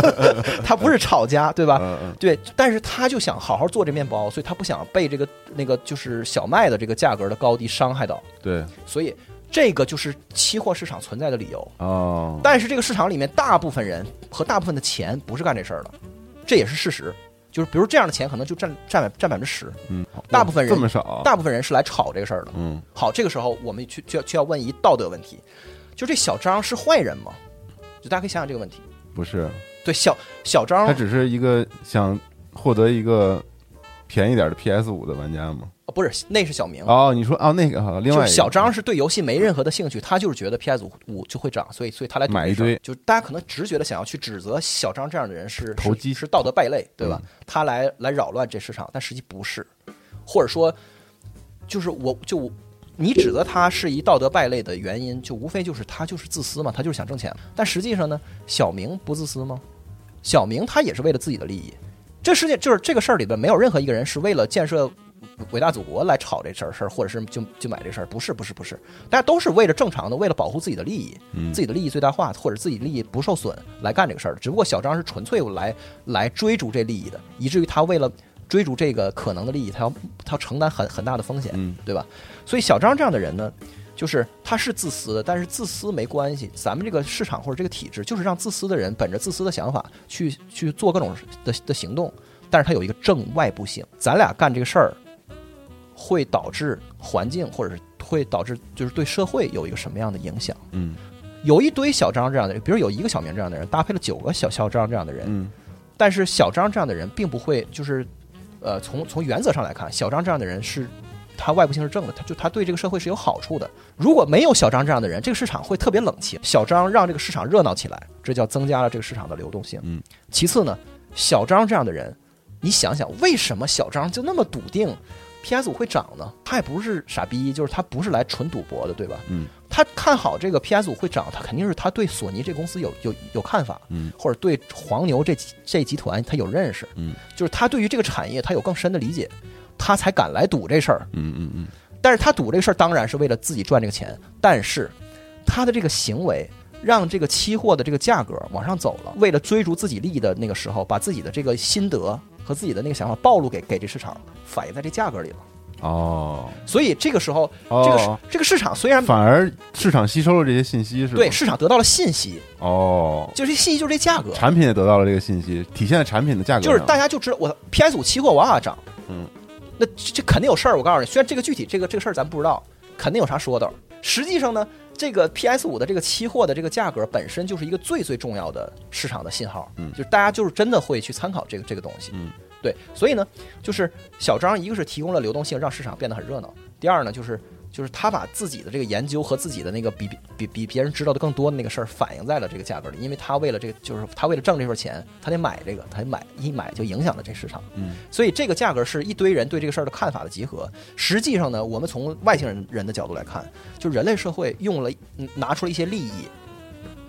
他不是炒家，对吧？对，但是他就想好好做这面包，所以他不想被这个那个就是小麦的这个价格的高低伤害到。对，所以这个就是期货市场存在的理由。哦，但是这个市场里面大部分人和大部分的钱不是干这事儿的，这也是事实。就是比如这样的钱可能就占占百占百分之十，嗯，大部分人这么少，大部分人是来炒这个事儿的，嗯，好，这个时候我们去就要就要问一道德问题，就这小张是坏人吗？就大家可以想想这个问题，不是，对，小小张他只是一个想获得一个便宜点的 PS 五的玩家吗？哦，不是，那是小明哦。你说哦，那个哈，另外小张是对游戏没任何的兴趣，他就是觉得 PS 五就会涨，所以所以他来买一堆。就大家可能直觉的想要去指责小张这样的人是投机，是道德败类，对吧？他来来扰乱这市场，但实际不是，或者说，就是我就你指责他是一道德败类的原因，就无非就是他就是自私嘛，他就是想挣钱。但实际上呢，小明不自私吗？小明他也是为了自己的利益。这世界就是这个事儿里边没有任何一个人是为了建设。伟大祖国来炒这事儿事儿，或者是就就买这事儿，不是不是不是，大家都是为了正常的，为了保护自己的利益，自己的利益最大化，或者自己利益不受损来干这个事儿。只不过小张是纯粹来来追逐这利益的，以至于他为了追逐这个可能的利益，他要他要承担很很大的风险，对吧？所以小张这样的人呢，就是他是自私的，但是自私没关系，咱们这个市场或者这个体制就是让自私的人本着自私的想法去去做各种的的行动，但是他有一个正外部性，咱俩干这个事儿。会导致环境，或者是会导致就是对社会有一个什么样的影响？嗯，有一堆小张这样的人，比如有一个小明这样的人，搭配了九个小小张这样的人，嗯，但是小张这样的人并不会，就是呃，从从原则上来看，小张这样的人是他外部性是正的，他就他对这个社会是有好处的。如果没有小张这样的人，这个市场会特别冷清。小张让这个市场热闹起来，这叫增加了这个市场的流动性。嗯，其次呢，小张这样的人，你想想，为什么小张就那么笃定？P.S. 五会涨呢？他也不是傻逼，就是他不是来纯赌博的，对吧？嗯，他看好这个 P.S. 五会涨，他肯定是他对索尼这公司有有有看法，嗯，或者对黄牛这这集团他有认识，嗯，就是他对于这个产业他有更深的理解，他才敢来赌这事儿，嗯嗯嗯。但是他赌这个事儿当然是为了自己赚这个钱，但是他的这个行为让这个期货的这个价格往上走了，为了追逐自己利益的那个时候，把自己的这个心得。和自己的那个想法暴露给给这市场，反映在这价格里了。哦，所以这个时候，这个这个市场虽然反而市场吸收了这些信息，是对市场得到了信息。哦，就是信息就是这价格，产品也得到了这个信息，体现在产品的价格。就是大家就知道我 PS 五期货往下涨，嗯，那这肯定有事儿。我告诉你，虽然这个具体这个这个事儿咱不知道，肯定有啥说道。实际上呢。这个 PS 五的这个期货的这个价格本身就是一个最最重要的市场的信号，嗯，就是大家就是真的会去参考这个这个东西，嗯，对，所以呢，就是小张一个是提供了流动性，让市场变得很热闹，第二呢就是。就是他把自己的这个研究和自己的那个比比比别人知道的更多的那个事儿反映在了这个价格里，因为他为了这个，就是他为了挣这份钱，他得买这个，他得买一买就影响了这市场。嗯，所以这个价格是一堆人对这个事儿的看法的集合。实际上呢，我们从外星人人的角度来看，就人类社会用了拿出了一些利益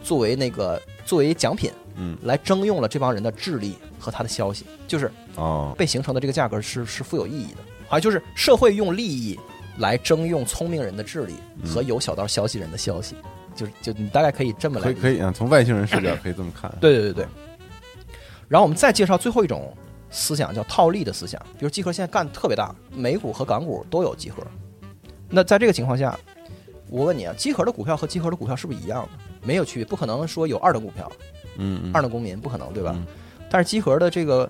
作为那个作为奖品，嗯，来征用了这帮人的智力和他的消息，就是哦被形成的这个价格是是富有意义的，好像就是社会用利益。来征用聪明人的智力和有小道消息人的消息，就就你大概可以这么来，可以可以啊，从外星人视角可以这么看。对对对对。然后我们再介绍最后一种思想，叫套利的思想。比如集合现在干特别大，美股和港股都有集合。那在这个情况下，我问你啊，集合的股票和集合的股票是不是一样的？没有区别，不可能说有二等股票，嗯，二等公民不可能，对吧？但是集合的这个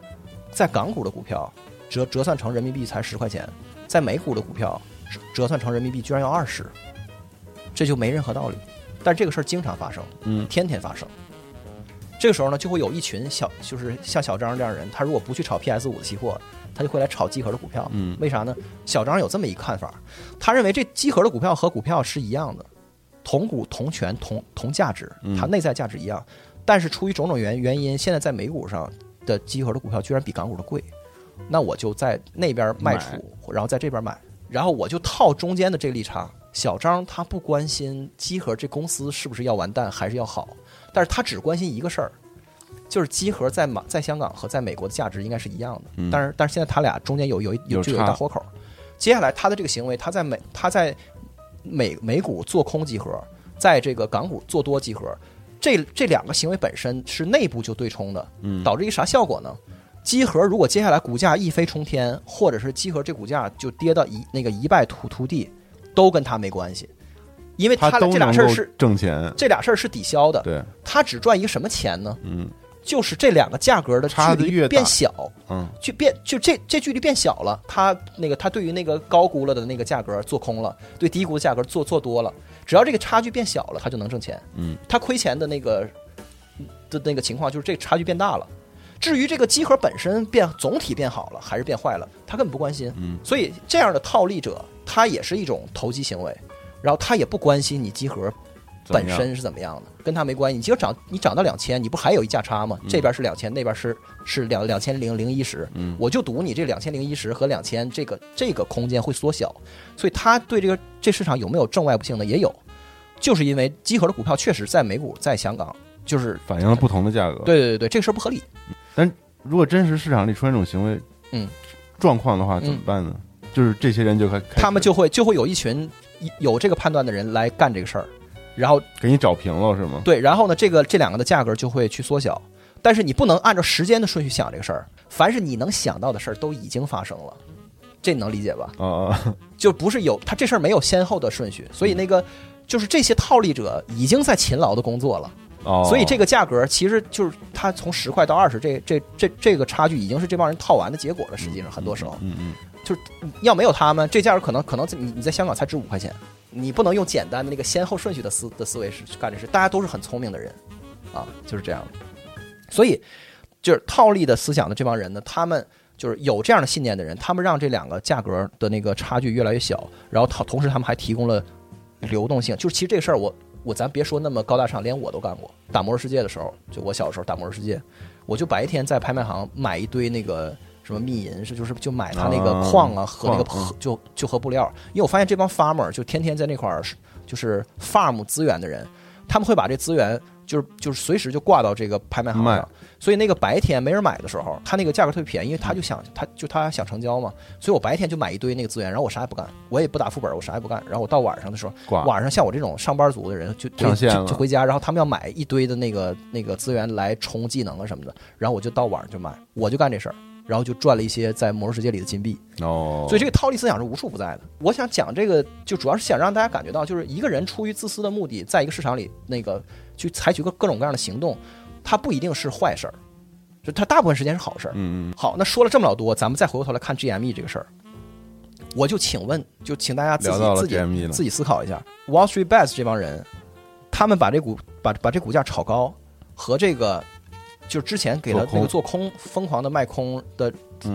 在港股的股票折折算成人民币才十块钱，在美股的股票。折算成人民币居然要二十，这就没任何道理。但这个事儿经常发生，嗯，天天发生。这个时候呢，就会有一群小，就是像小张这样的人，他如果不去炒 PS 五的期货，他就会来炒集合的股票。嗯，为啥呢？小张有这么一看法，他认为这集合的股票和股票是一样的，同股同权同同价值，它内在价值一样。但是出于种种原原因，现在在美股上的集合的股票居然比港股的贵。那我就在那边卖出，然后在这边买，然后我就套中间的这个利差。小张他不关心机核这公司是不是要完蛋还是要好，但是他只关心一个事儿，就是机核在马在香港和在美国的价值应该是一样的。但是但是现在他俩中间有有有就有大豁口。接下来他的这个行为，他在美他在美美股做空集合，在这个港股做多集合，这这两个行为本身是内部就对冲的，导致一个啥效果呢？机核如果接下来股价一飞冲天，或者是机核这股价就跌到一那个一败涂涂地。都跟他没关系，因为他这俩事儿是挣钱，这俩事儿是抵消的。对，他只赚一个什么钱呢？嗯，就是这两个价格的距离变小，嗯，就变就这这距离变小了，他那个他对于那个高估了的那个价格做空了，对低估的价格做做多了，只要这个差距变小了，他就能挣钱。嗯，他亏钱的那个的那个情况就是这差距变大了。至于这个机核本身变总体变好了还是变坏了，他根本不关心。嗯，所以这样的套利者。他也是一种投机行为，然后他也不关心你集合本身是怎么样的，跟他没关系。你集合涨，你涨到两千，你不还有一价差吗？这边是两千，那边是是两两千零零一十。嗯，我就赌你这两千零一十和两千这个这个空间会缩小，所以他对这个这市场有没有正外部性的？也有，就是因为集合的股票确实在美股在香港就是反映了不同的价格。对对对对，这个事儿不合理。但如果真实市场里出现这种行为，嗯，状况的话怎么办呢？就是这些人就开，他们就会就会有一群有这个判断的人来干这个事儿，然后给你找平了是吗？对，然后呢，这个这两个的价格就会去缩小，但是你不能按照时间的顺序想这个事儿，凡是你能想到的事儿都已经发生了，这你能理解吧？啊，就不是有他这事儿没有先后的顺序，所以那个就是这些套利者已经在勤劳的工作了，哦，所以这个价格其实就是它从十块到二十，这这这这个差距已经是这帮人套完的结果了。实际上很多时候，嗯嗯。就是要没有他们，这价格可能可能你你在香港才值五块钱，你不能用简单的那个先后顺序的思的思维是干这事。大家都是很聪明的人，啊，就是这样。所以就是套利的思想的这帮人呢，他们就是有这样的信念的人，他们让这两个价格的那个差距越来越小，然后同同时他们还提供了流动性。就是其实这个事儿，我我咱别说那么高大上，连我都干过。打魔兽世界的时候，就我小时候打魔兽世界，我就白天在拍卖行买一堆那个。什么密银是就是就买他那个矿啊和那个就就和布料，因为我发现这帮 farmer 就天天在那块儿就是 farm 资源的人，他们会把这资源就是就是随时就挂到这个拍卖行上，所以那个白天没人买的时候，他那个价格特别便宜，因为他就想他就他想成交嘛，所以我白天就买一堆那个资源，然后我啥也不干，我也不打副本，我啥也不干，然后我到晚上的时候，晚上像我这种上班族的人就就就回家，然后他们要买一堆的那个那个资源来充技能啊什么的，然后我就到晚上就买，我就干这事儿。然后就赚了一些在魔兽世界里的金币哦，所以这个套利思想是无处不在的。我想讲这个，就主要是想让大家感觉到，就是一个人出于自私的目的，在一个市场里那个去采取各各种各样的行动，它不一定是坏事儿，就它大部分时间是好事儿。嗯嗯。好，那说了这么老多，咱们再回过头来看 GME 这个事儿，我就请问，就请大家自己自己自己思考一下，Wall Street Bets 这帮人，他们把这股把把这股价炒高和这个。就之前给了那个做空疯狂的卖空的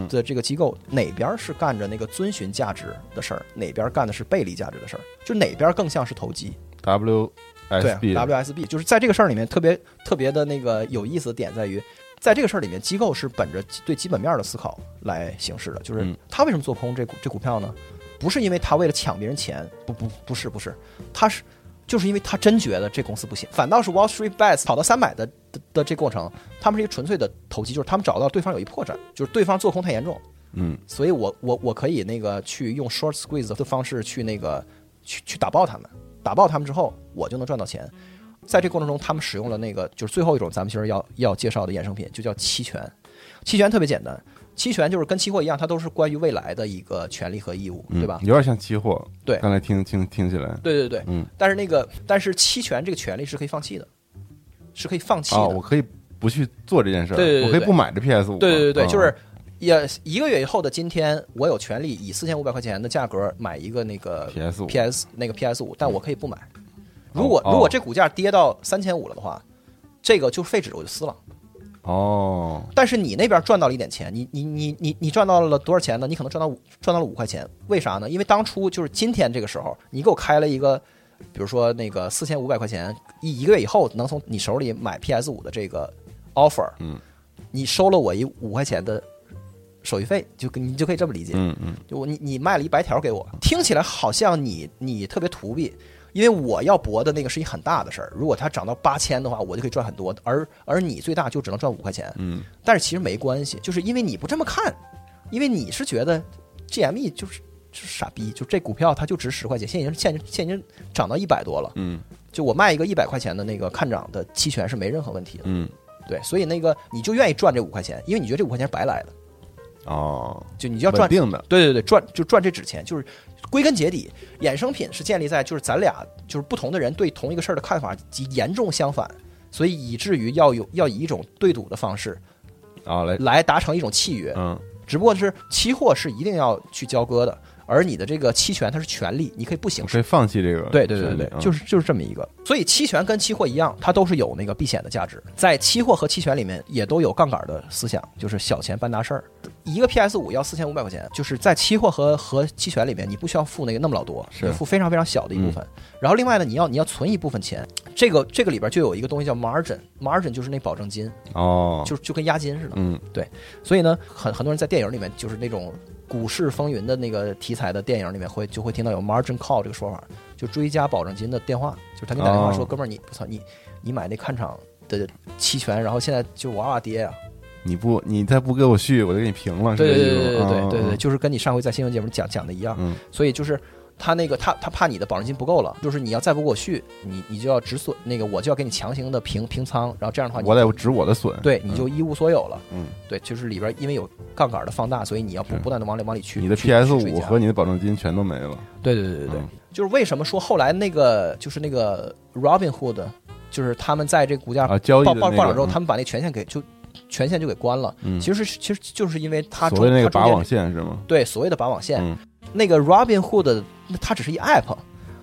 的这个机构，哪边是干着那个遵循价值的事儿，哪边干的是背离价值的事儿？就哪边更像是投机？W S B W S B 就是在这个事儿里面特别特别的那个有意思的点在于，在这个事儿里面，机构是本着对基本面的思考来行事的。就是他为什么做空这股这股票呢？不是因为他为了抢别人钱，不不不是不是，他是。就是因为他真觉得这公司不行，反倒是 Wall Street Bets 跑到三百的的这过程，他们是一个纯粹的投机，就是他们找到对方有一破绽，就是对方做空太严重，嗯，所以我我我可以那个去用 short squeeze 的方式去那个去去打爆他们，打爆他们之后，我就能赚到钱。在这过程中，他们使用了那个就是最后一种咱们其实要要介绍的衍生品，就叫期权。期权特别简单。期权就是跟期货一样，它都是关于未来的一个权利和义务，对吧？有点像期货。对，刚才听听听起来。对对对，嗯。但是那个，但是期权这个权利是可以放弃的，是可以放弃的。我可以不去做这件事儿，对对对，我可以不买这 PS 五。对对对，就是也一个月以后的今天，我有权利以四千五百块钱的价格买一个那个 PS 五，PS 那个 PS 五，但我可以不买。如果如果这股价跌到三千五了的话，这个就废纸，我就撕了。哦，但是你那边赚到了一点钱，你你你你你赚到了多少钱呢？你可能赚到五赚到了五块钱，为啥呢？因为当初就是今天这个时候，你给我开了一个，比如说那个四千五百块钱，一一个月以后能从你手里买 PS 五的这个 offer，嗯，你收了我一五块钱的手续费，就你就可以这么理解。嗯嗯，就我你你卖了一白条给我，听起来好像你你特别图币，因为我要博的那个是一很大的事儿。如果它涨到八千的话，我就可以赚很多，而而你最大就只能赚五块钱。嗯，但是其实没关系，就是因为你不这么看，因为你是觉得 GME 就是就是傻逼，就这股票它就值十块钱，现在已经现现在已经涨到一百多了。嗯，就我卖一个一百块钱的那个看涨的期权是没任何问题的。嗯，对，所以那个你就愿意赚这五块钱，因为你觉得这五块钱是白来的。哦，就你要赚定的，对对对，赚就赚这纸钱，就是归根结底，衍生品是建立在就是咱俩就是不同的人对同一个事儿的看法及严重相反，所以以至于要有要以一种对赌的方式啊来来达成一种契约，嗯，只不过是期货是一定要去交割的。而你的这个期权它是权利，你可以不行使，可以放弃这个。对对对对，就是就是这么一个。所以期权跟期货一样，它都是有那个避险的价值。在期货和期权里面也都有杠杆的思想，就是小钱办大事儿。一个 PS 五要四千五百块钱，就是在期货和和期权里面，你不需要付那个那么老多，是付非常非常小的一部分。然后另外呢，你要你要存一部分钱，这个这个里边就有一个东西叫 margin，margin 就是那保证金哦，就就跟押金似的。嗯，对。所以呢，很很多人在电影里面就是那种。股市风云的那个题材的电影里面会就会听到有 margin call 这个说法，就追加保证金的电话，就是他给你打电话说，哥们儿你我操你你买那看场的期权，然后现在就哇哇跌呀，你不你再不给我续，我就给你平了，对对对对对对对，就是跟你上回在新闻节目讲讲的一样，嗯，所以就是。他那个他他怕你的保证金不够了，就是你要再不给我续，你你就要止损，那个我就要给你强行的平平仓，然后这样的话，我得止我的损，对，你就一无所有了。嗯，对，就是里边因为有杠杆的放大，所以你要不不断的往里往里去。你的 PS 五和你的保证金全都没了。对对对对对，就是为什么说后来那个就是那个 Robinhood，就是他们在这个股价交易暴暴涨之后，他们把那权限给就权限就给关了。嗯，其实其实就是因为他所谓那个拔网线是吗？对，所谓的拔网线。那个 Robinhood，它只是一 app，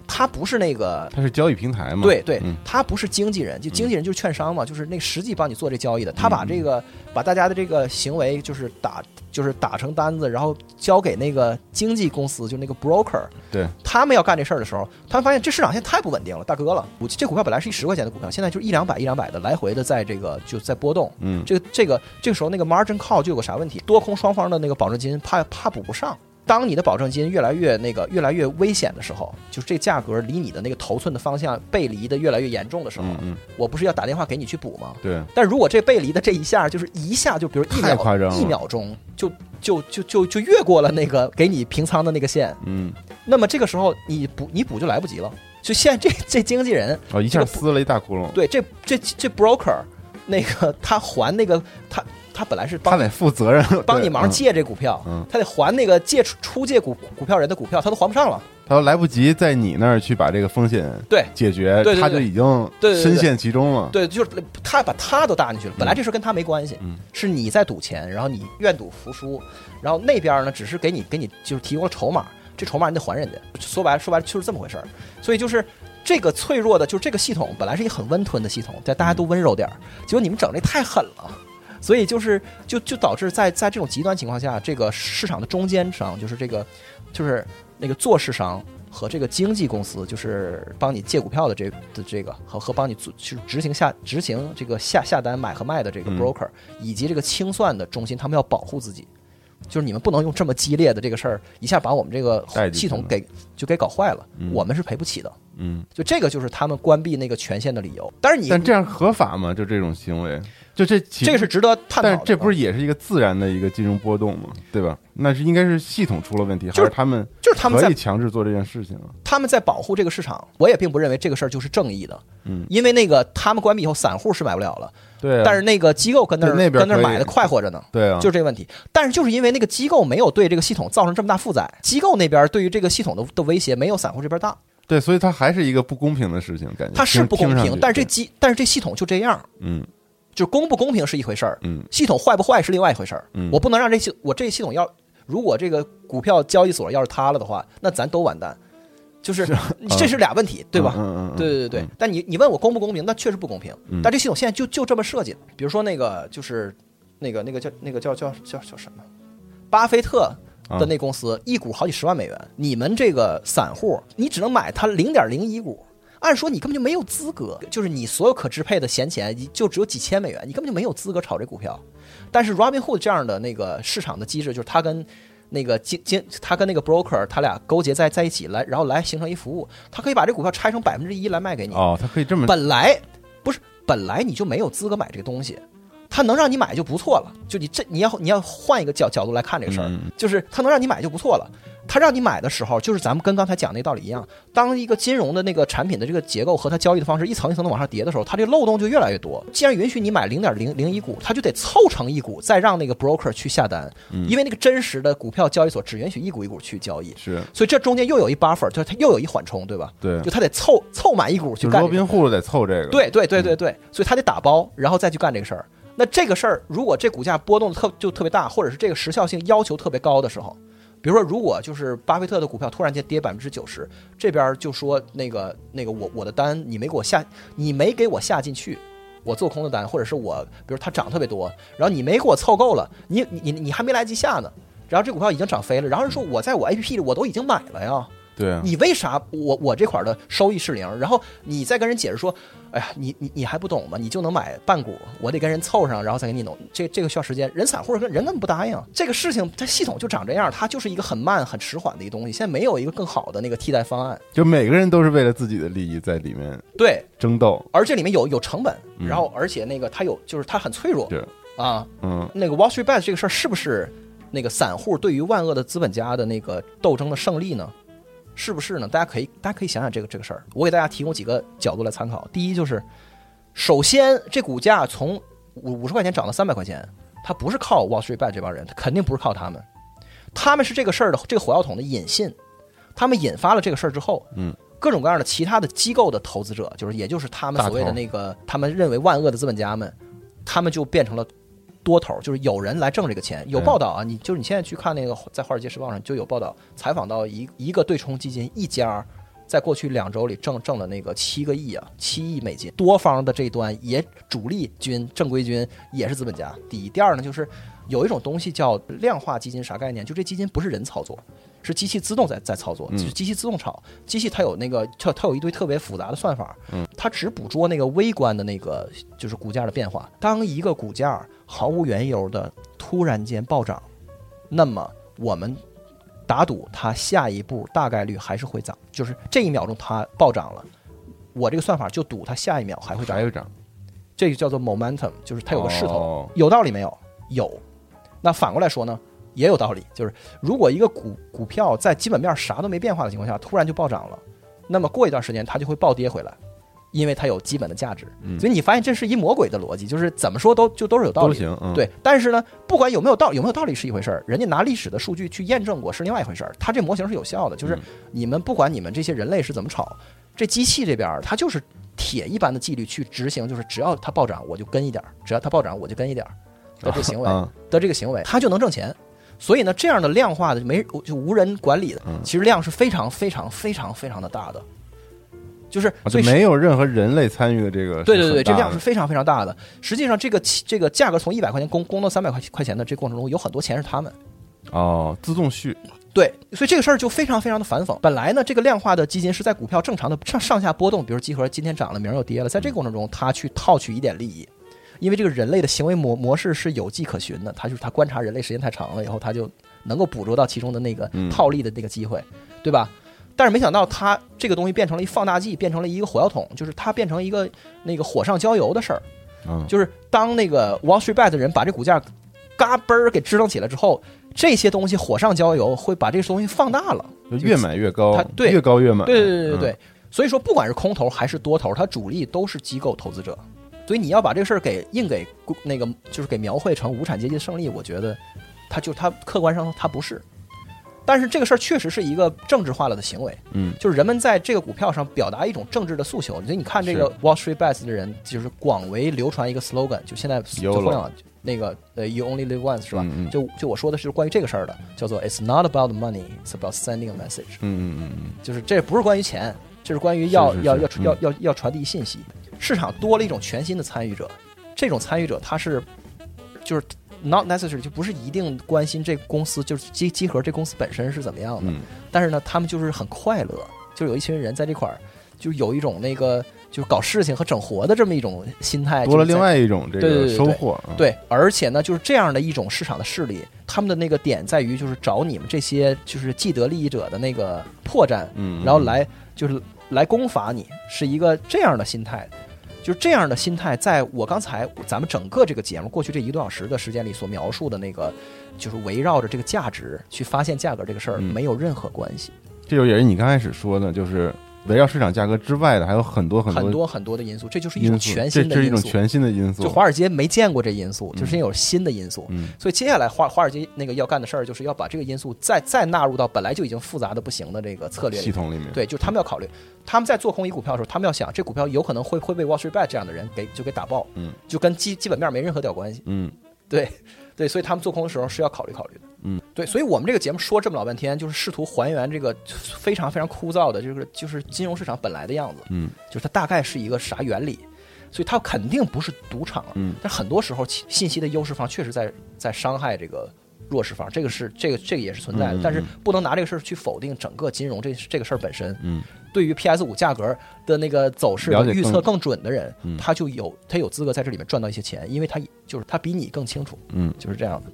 它不是那个，它是交易平台嘛？对对，它不是经纪人，就经纪人就是券商嘛，就是那实际帮你做这交易的。他把这个把大家的这个行为就是打就是打成单子，然后交给那个经纪公司，就那个 broker。对，他们要干这事儿的时候，他们发现这市场现在太不稳定了，大哥了。这股票本来是一十块钱的股票，现在就是一两百一两百的来回的在这个就在波动。嗯，这个这个这个时候那个 margin call 就有个啥问题，多空双方的那个保证金怕怕补不上。当你的保证金越来越那个越来越危险的时候，就是这价格离你的那个头寸的方向背离的越来越严重的时候，嗯，我不是要打电话给你去补吗？对。但如果这背离的这一下就是一下就比如一秒一秒钟就就就就就越过了那个给你平仓的那个线，嗯，那么这个时候你补你补就来不及了。就现在这 这经纪人哦一下撕了一大窟窿，对，这这这 broker 那个他还那个他。他本来是他得负责任，帮你忙借这股票，他得还那个借出出借股股票人的股票，他都还不上了，他都来不及在你那儿去把这个风险对解决，他就已经深陷其中了。对，就是他把他都搭进去了。本来这事跟他没关系，是你在赌钱，然后你愿赌服输，然后那边呢只是给你给你就是提供了筹码，这筹码你得还人家。说白了说白了就是这么回事儿。所以就是这个脆弱的，就是这个系统本来是一个很温吞的系统，在大家都温柔点儿，结果你们整这太狠了。所以就是就就导致在在这种极端情况下，这个市场的中间商就是这个就是那个做市商和这个经纪公司，就是帮你借股票的这的这个和和帮你做去执行下执行这个下下单买和卖的这个 broker，以及这个清算的中心，他们要保护自己，就是你们不能用这么激烈的这个事儿一下把我们这个系统给就给搞坏了，我们是赔不起的。嗯，就这个就是他们关闭那个权限的理由。但是你但这样合法吗？就这种行为？就这，这个是值得探讨。但是这不是也是一个自然的一个金融波动吗？对吧？那是应该是系统出了问题，还是他们就是他们可以强制做这件事情啊？他们在保护这个市场，我也并不认为这个事儿就是正义的。嗯，因为那个他们关闭以后，散户是买不了了。对，但是那个机构跟那那跟那买的快活着呢。对啊，就是这个问题。但是就是因为那个机构没有对这个系统造成这么大负载，机构那边对于这个系统的的威胁没有散户这边大。对，所以它还是一个不公平的事情，感觉它是不公平。但是这机，但是这系统就这样。嗯。就公不公平是一回事儿，嗯，系统坏不坏是另外一回事儿，嗯，我不能让这系我这系统要，如果这个股票交易所要是塌了的话，那咱都完蛋，就是这是俩问题，对吧？嗯嗯，对对对对。但你你问我公不公平，那确实不公平。但这系统现在就就这么设计比如说那个就是那个那个叫那个叫叫叫叫什么，巴菲特的那公司一股好几十万美元，你们这个散户你只能买它零点零一股。按说你根本就没有资格，就是你所有可支配的闲钱就只有几千美元，你根本就没有资格炒这股票。但是 Robinhood 这样的那个市场的机制，就是它跟那个金金，他跟那个 broker 他俩勾结在在一起来，然后来形成一服务，他可以把这股票拆成百分之一来卖给你。哦，他可以这么。本来不是，本来你就没有资格买这个东西。他能让你买就不错了，就你这你要你要换一个角角度来看这个事儿，就是他能让你买就不错了。他让你买的时候，就是咱们跟刚才讲那道理一样，当一个金融的那个产品的这个结构和它交易的方式一层一层的往上叠的时候，它这个漏洞就越来越多。既然允许你买零点零零一股，它就得凑成一股，再让那个 broker 去下单，因为那个真实的股票交易所只允许一股一股去交易。是，所以这中间又有一 buffer，就是它又有一缓冲，对吧？对，就它得凑凑满一股去干。罗宾户得凑这个。对对对对对，所以他得打包，然后再去干这个事儿。那这个事儿，如果这股价波动特就特别大，或者是这个时效性要求特别高的时候，比如说，如果就是巴菲特的股票突然间跌百分之九十，这边就说那个那个我我的单你没给我下，你没给我下进去，我做空的单，或者是我比如它涨特别多，然后你没给我凑够了，你你你还没来及下呢，然后这股票已经涨飞了，然后人说我在我 A P P 里我都已经买了呀。对啊，你为啥我我这块的收益是零？然后你再跟人解释说，哎呀，你你你还不懂吗？你就能买半股，我得跟人凑上，然后再给你弄。这这个需要时间，人散户人人根本不答应。这个事情它系统就长这样，它就是一个很慢很迟缓的一个东西。现在没有一个更好的那个替代方案，就每个人都是为了自己的利益在里面对争斗，而这里面有有成本，然后而且那个它有就是它很脆弱，啊，嗯，那个 Wall Street Bets 这个事儿是不是那个散户对于万恶的资本家的那个斗争的胜利呢？是不是呢？大家可以，大家可以想想这个这个事儿。我给大家提供几个角度来参考。第一就是，首先这股价从五五十块钱涨到三百块钱，它不是靠 Wall Street Bet 这帮人，肯定不是靠他们。他们是这个事儿的这个火药桶的引信，他们引发了这个事儿之后，嗯，各种各样的其他的机构的投资者，就是也就是他们所谓的那个他们认为万恶的资本家们，他们就变成了。多头就是有人来挣这个钱，有报道啊，你就是你现在去看那个在《华尔街时报》上就有报道，采访到一一个对冲基金一家，在过去两周里挣挣了那个七个亿啊，七亿美金。多方的这一端也主力军正规军也是资本家。第一，第二呢，就是有一种东西叫量化基金，啥概念？就这基金不是人操作。是机器自动在在操作，就是机器自动炒。机器它有那个它它有一堆特别复杂的算法，它只捕捉那个微观的那个就是股价的变化。当一个股价毫无缘由的突然间暴涨，那么我们打赌它下一步大概率还是会涨。就是这一秒钟它暴涨了，我这个算法就赌它下一秒还会涨。还会涨，这个叫做 momentum，就是它有个势头，有道理没有？有。那反过来说呢？也有道理，就是如果一个股股票在基本面啥都没变化的情况下，突然就暴涨了，那么过一段时间它就会暴跌回来，因为它有基本的价值。所以你发现这是一魔鬼的逻辑，就是怎么说都就都是有道理。对，但是呢，不管有没有道有没有道理是一回事儿，人家拿历史的数据去验证过是另外一回事儿。它这模型是有效的，就是你们不管你们这些人类是怎么炒，这机器这边它就是铁一般的纪律去执行，就是只要它暴涨我就跟一点儿，只要它暴涨我就跟一点儿的这 行为的这个行为，它就能挣钱。所以呢，这样的量化的没就无人管理的，其实量是非常非常非常非常的大的，就是没有任何人类参与的这个。对对对，这量是非常非常大的。实际上，这个这个价格从一百块钱攻攻到三百块块钱的这过程中，有很多钱是他们。哦，自动续。对，所以这个事儿就非常非常的反讽。本来呢，这个量化的基金是在股票正常的上上下波动，比如集合今天涨了，明儿又跌了，在这个过程中，他去套取一点利益。因为这个人类的行为模模式是有迹可循的，他就是他观察人类时间太长了以后，他就能够捕捉到其中的那个套利的那个机会，对吧？但是没想到他这个东西变成了一放大剂，变成了一个火药桶，就是它变成一个那个火上浇油的事儿。就是当那个 Wall Street Bet 的人把这股价嘎嘣儿给支棱起来之后，这些东西火上浇油会把这个东西放大了，越买越高，它对越高越买，对对对对对。所以说，不管是空头还是多头，它主力都是机构投资者。所以你要把这个事儿给硬给那个就是给描绘成无产阶级的胜利，我觉得，他就他客观上他不是，但是这个事儿确实是一个政治化了的行为，嗯，就是人们在这个股票上表达一种政治的诉求。所以你看这个 Wall Street Bets 的人，就是广为流传一个 slogan，就现在就互联网那个呃 You Only Live Once 是吧？就就我说的是关于这个事儿的，叫做 It's not about money, it's about sending a message。嗯嗯嗯嗯，就是这不是关于钱，这是关于要要要要要要传递信息。市场多了一种全新的参与者，这种参与者他是就是 not necessary，就不是一定关心这公司就是集集合这公司本身是怎么样的，但是呢，他们就是很快乐，就有一群人在这块儿就有一种那个就是搞事情和整活的这么一种心态，多了另外一种这个收获。对，而且呢，就是这样的一种市场的势力，他们的那个点在于就是找你们这些就是既得利益者的那个破绽，嗯，然后来就是来攻伐你，是一个这样的心态。就是这样的心态，在我刚才咱们整个这个节目过去这一个多小时的时间里所描述的那个，就是围绕着这个价值去发现价格这个事儿，没有任何关系。这就也是你刚开始说的，就是。围绕市场价格之外的还有很多很多很多很多的因素，这就是一种全新的这是一种全新的因素。就华尔街没见过这因素，就是有新的因素。嗯，所以接下来华华尔街那个要干的事儿，就是要把这个因素再再纳入到本来就已经复杂的不行的这个策略系统里面。对，就是他们要考虑，他们在做空一股票的时候，他们要想这股票有可能会会被 Wall Street Bet 这样的人给就给打爆。嗯，就跟基基本面没任何屌关系。嗯，对。对，所以他们做空的时候是要考虑考虑的。嗯，对，所以我们这个节目说这么老半天，就是试图还原这个非常非常枯燥的，就是就是金融市场本来的样子。嗯，就是它大概是一个啥原理，所以它肯定不是赌场。嗯，但很多时候信息的优势方确实在在伤害这个弱势方，这个是这个这个也是存在的。但是不能拿这个事儿去否定整个金融这这个事儿本身。嗯。对于 PS 五价格的那个走势预测更准的人，他就有他有资格在这里面赚到一些钱，因为他就是他比你更清楚，嗯，就是这样的。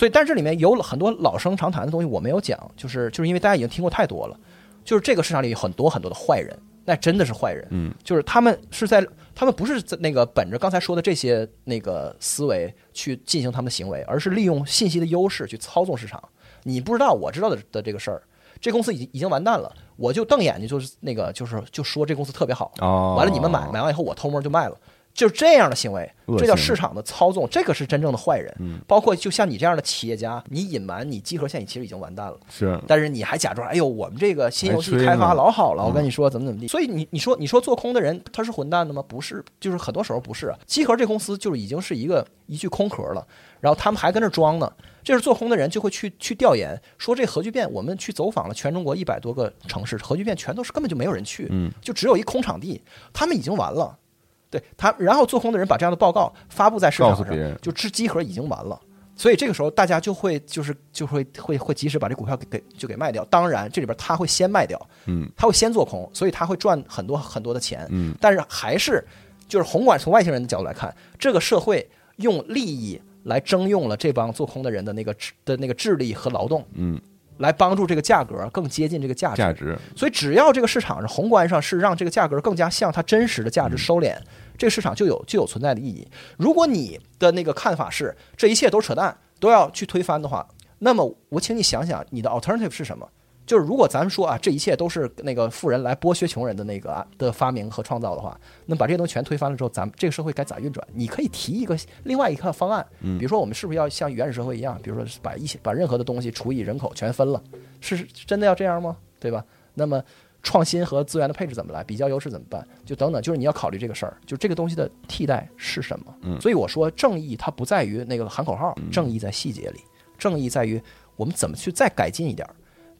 所以，但这里面有很多老生常谈的东西我没有讲，就是就是因为大家已经听过太多了。就是这个市场里有很多很多的坏人，那真的是坏人，嗯，就是他们是在他们不是在那个本着刚才说的这些那个思维去进行他们的行为，而是利用信息的优势去操纵市场。你不知道，我知道的的这个事儿。这公司已经已经完蛋了，我就瞪眼睛，就是那个，就是就说这公司特别好。完了，你们买买完以后，我偷摸就卖了，就是这样的行为，这叫市场的操纵，这个是真正的坏人。包括就像你这样的企业家，你隐瞒你集合线其实已经完蛋了。是，但是你还假装，哎呦，我们这个新游戏开发老好了，我跟你说怎么怎么地。所以你你说你说做空的人他是混蛋的吗？不是，就是很多时候不是。集合这公司就是已经是一个一具空壳了，然后他们还跟那装呢。这是做空的人就会去去调研，说这核聚变，我们去走访了全中国一百多个城市，核聚变全都是根本就没有人去，嗯，就只有一空场地，他们已经完了，对他，然后做空的人把这样的报告发布在市场上，就知机核已经完了，所以这个时候大家就会就是就会会会及时把这股票给给就给卖掉，当然这里边他会先卖掉，嗯，他会先做空，所以他会赚很多很多的钱，嗯，但是还是就是宏观从外星人的角度来看，这个社会用利益。来征用了这帮做空的人的那个智的那个智力和劳动，嗯，来帮助这个价格更接近这个价值。价值。所以只要这个市场上宏观上是让这个价格更加向它真实的价值收敛，这个市场就有就有存在的意义。如果你的那个看法是这一切都是扯淡，都要去推翻的话，那么我请你想想你的 alternative 是什么？就是如果咱们说啊，这一切都是那个富人来剥削穷人的那个的发明和创造的话，那把这些东西全推翻了之后，咱们这个社会该咋运转？你可以提一个另外一个方案，比如说我们是不是要像原始社会一样，比如说把一些把任何的东西除以人口全分了，是真的要这样吗？对吧？那么创新和资源的配置怎么来？比较优势怎么办？就等等，就是你要考虑这个事儿，就这个东西的替代是什么？嗯，所以我说正义它不在于那个喊口号，正义在细节里，正义在于我们怎么去再改进一点。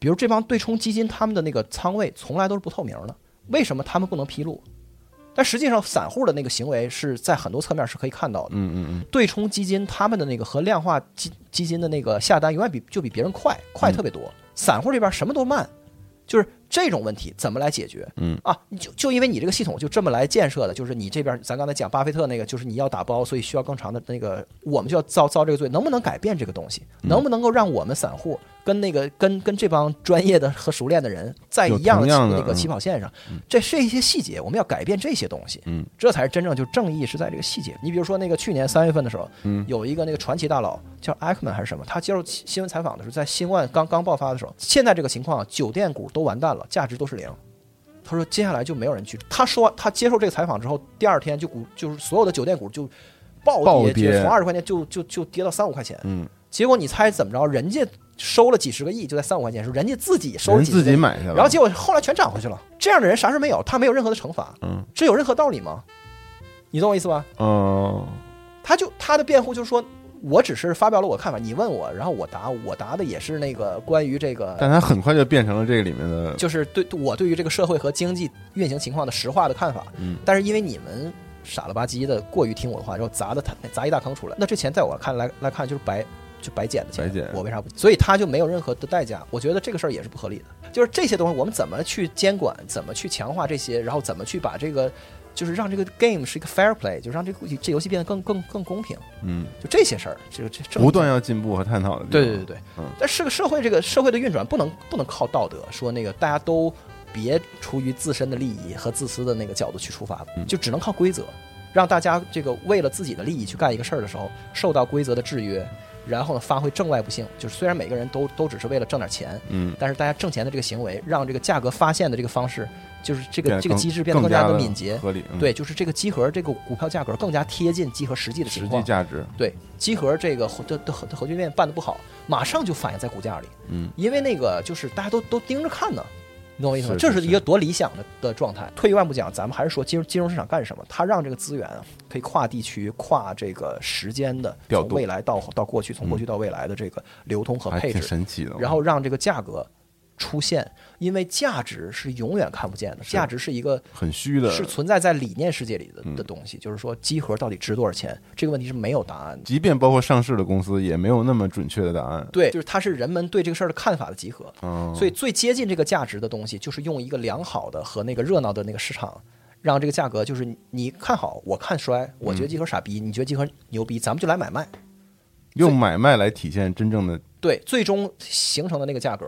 比如这帮对冲基金，他们的那个仓位从来都是不透明的，为什么他们不能披露？但实际上，散户的那个行为是在很多侧面是可以看到的。嗯嗯嗯。对冲基金他们的那个和量化基基金的那个下单永远比就比别人快，快特别多。散户这边什么都慢，就是这种问题怎么来解决？嗯啊，就就因为你这个系统就这么来建设的，就是你这边咱刚才讲巴菲特那个，就是你要打包，所以需要更长的那个，我们就要遭遭这个罪，能不能改变这个东西？能不能够让我们散户？跟那个跟跟这帮专业的和熟练的人在一样的那个起跑线上，这是一些细节，我们要改变这些东西，嗯，这才是真正就正义是在这个细节。你比如说那个去年三月份的时候，嗯，有一个那个传奇大佬叫艾克曼还是什么，他接受新闻采访的时候，在新冠刚刚爆发的时候，现在这个情况，酒店股都完蛋了，价值都是零。他说接下来就没有人去。他说他接受这个采访之后，第二天就股就是所有的酒店股就暴跌，从二十块钱就就就跌到三五块钱，嗯，结果你猜怎么着？人家。收了几十个亿，就在三五块钱时候，人家自己收了自己买去了，然后结果后来全涨回去了。这样的人啥事没有，他没有任何的惩罚，嗯，这有任何道理吗？你懂我意思吧？嗯，他就他的辩护就是说，我只是发表了我看法，你问我，然后我答，我答的也是那个关于这个，但他很快就变成了这个里面的，就是对我对于这个社会和经济运行情况的实话的看法，嗯，但是因为你们傻了吧唧的过于听我的话，然后砸的他砸一大坑出来，那这钱在我看来来看就是白。就白捡的钱，白捡，我为啥不？所以他就没有任何的代价。我觉得这个事儿也是不合理的。就是这些东西，我们怎么去监管，怎么去强化这些，然后怎么去把这个，就是让这个 game 是一个 fair play，就让这个这游戏变得更更更公平。嗯，就这些事儿，这个这不断要进步和探讨的。对对对对，嗯。但是个社会，这个社会的运转不能不能靠道德，说那个大家都别出于自身的利益和自私的那个角度去出发，就只能靠规则，让大家这个为了自己的利益去干一个事儿的时候，受到规则的制约。然后呢，发挥正外部性，就是虽然每个人都都只是为了挣点钱，嗯，但是大家挣钱的这个行为，让这个价格发现的这个方式，就是这个这个机制变得更加的敏捷合理。对，就是这个集合这个股票价格更加贴近集合实际的情况，实际价值。对，集合这个的的核核聚变办的不好，马上就反映在股价里，嗯，因为那个就是大家都都盯着看呢。你懂我意思吗？这是一个多理想的的状态。退一万步讲，咱们还是说金融金融市场干什么？它让这个资源可以跨地区、跨这个时间的从未来到到过去，从过去到未来的这个流通和配置，神奇的。然后让这个价格。出现，因为价值是永远看不见的，价值是一个很虚的，是存在在理念世界里的的东西。就是说，机核到底值多少钱？这个问题是没有答案的。即便包括上市的公司，也没有那么准确的答案。对，就是它是人们对这个事儿的看法的集合。所以最接近这个价值的东西，就是用一个良好的和那个热闹的那个市场，让这个价格就是你看好，我看衰，我觉得集合傻逼，你觉得集合牛逼，咱们就来买卖，用买卖来体现真正的对，最终形成的那个价格。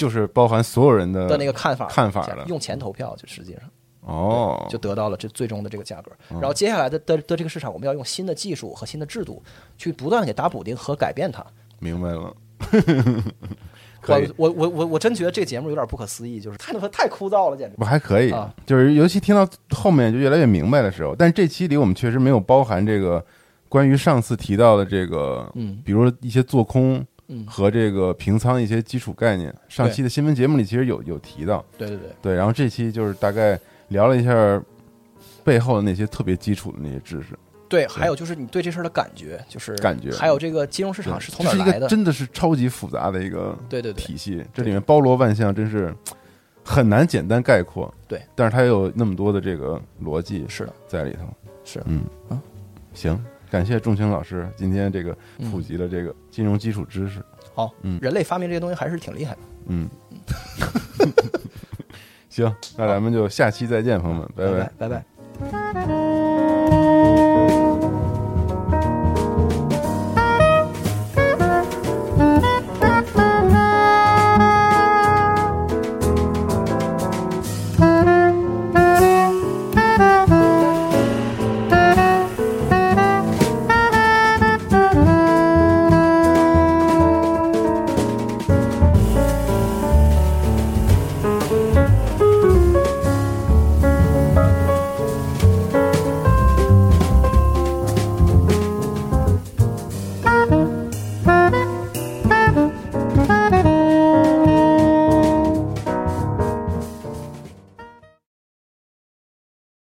就是包含所有人的的那个看法，看法了，用钱投票，就实际上哦，就得到了这最终的这个价格。然后接下来的的的这个市场，我们要用新的技术和新的制度去不断给打补丁和改变它。明白了，我我我我我真觉得这个节目有点不可思议，就是太太枯燥了，简直。不还可以，就是尤其听到后面就越来越明白的时候，但这期里我们确实没有包含这个关于上次提到的这个，嗯，比如一些做空。和这个平仓一些基础概念，上期的新闻节目里其实有有提到，对对对。对。然后这期就是大概聊了一下背后的那些特别基础的那些知识，对，还有就是你对这事儿的感觉，就是感觉，还有这个金融市场是从哪来的，真的是超级复杂的一个对对体系，这里面包罗万象，真是很难简单概括。对，但是它有那么多的这个逻辑是的，在里头，是。嗯。啊，行。感谢仲青老师今天这个普及了这个金融基础知识。好，嗯，人类发明这些东西还是挺厉害的。嗯，行，那咱们就下期再见，朋友们，拜拜，拜拜。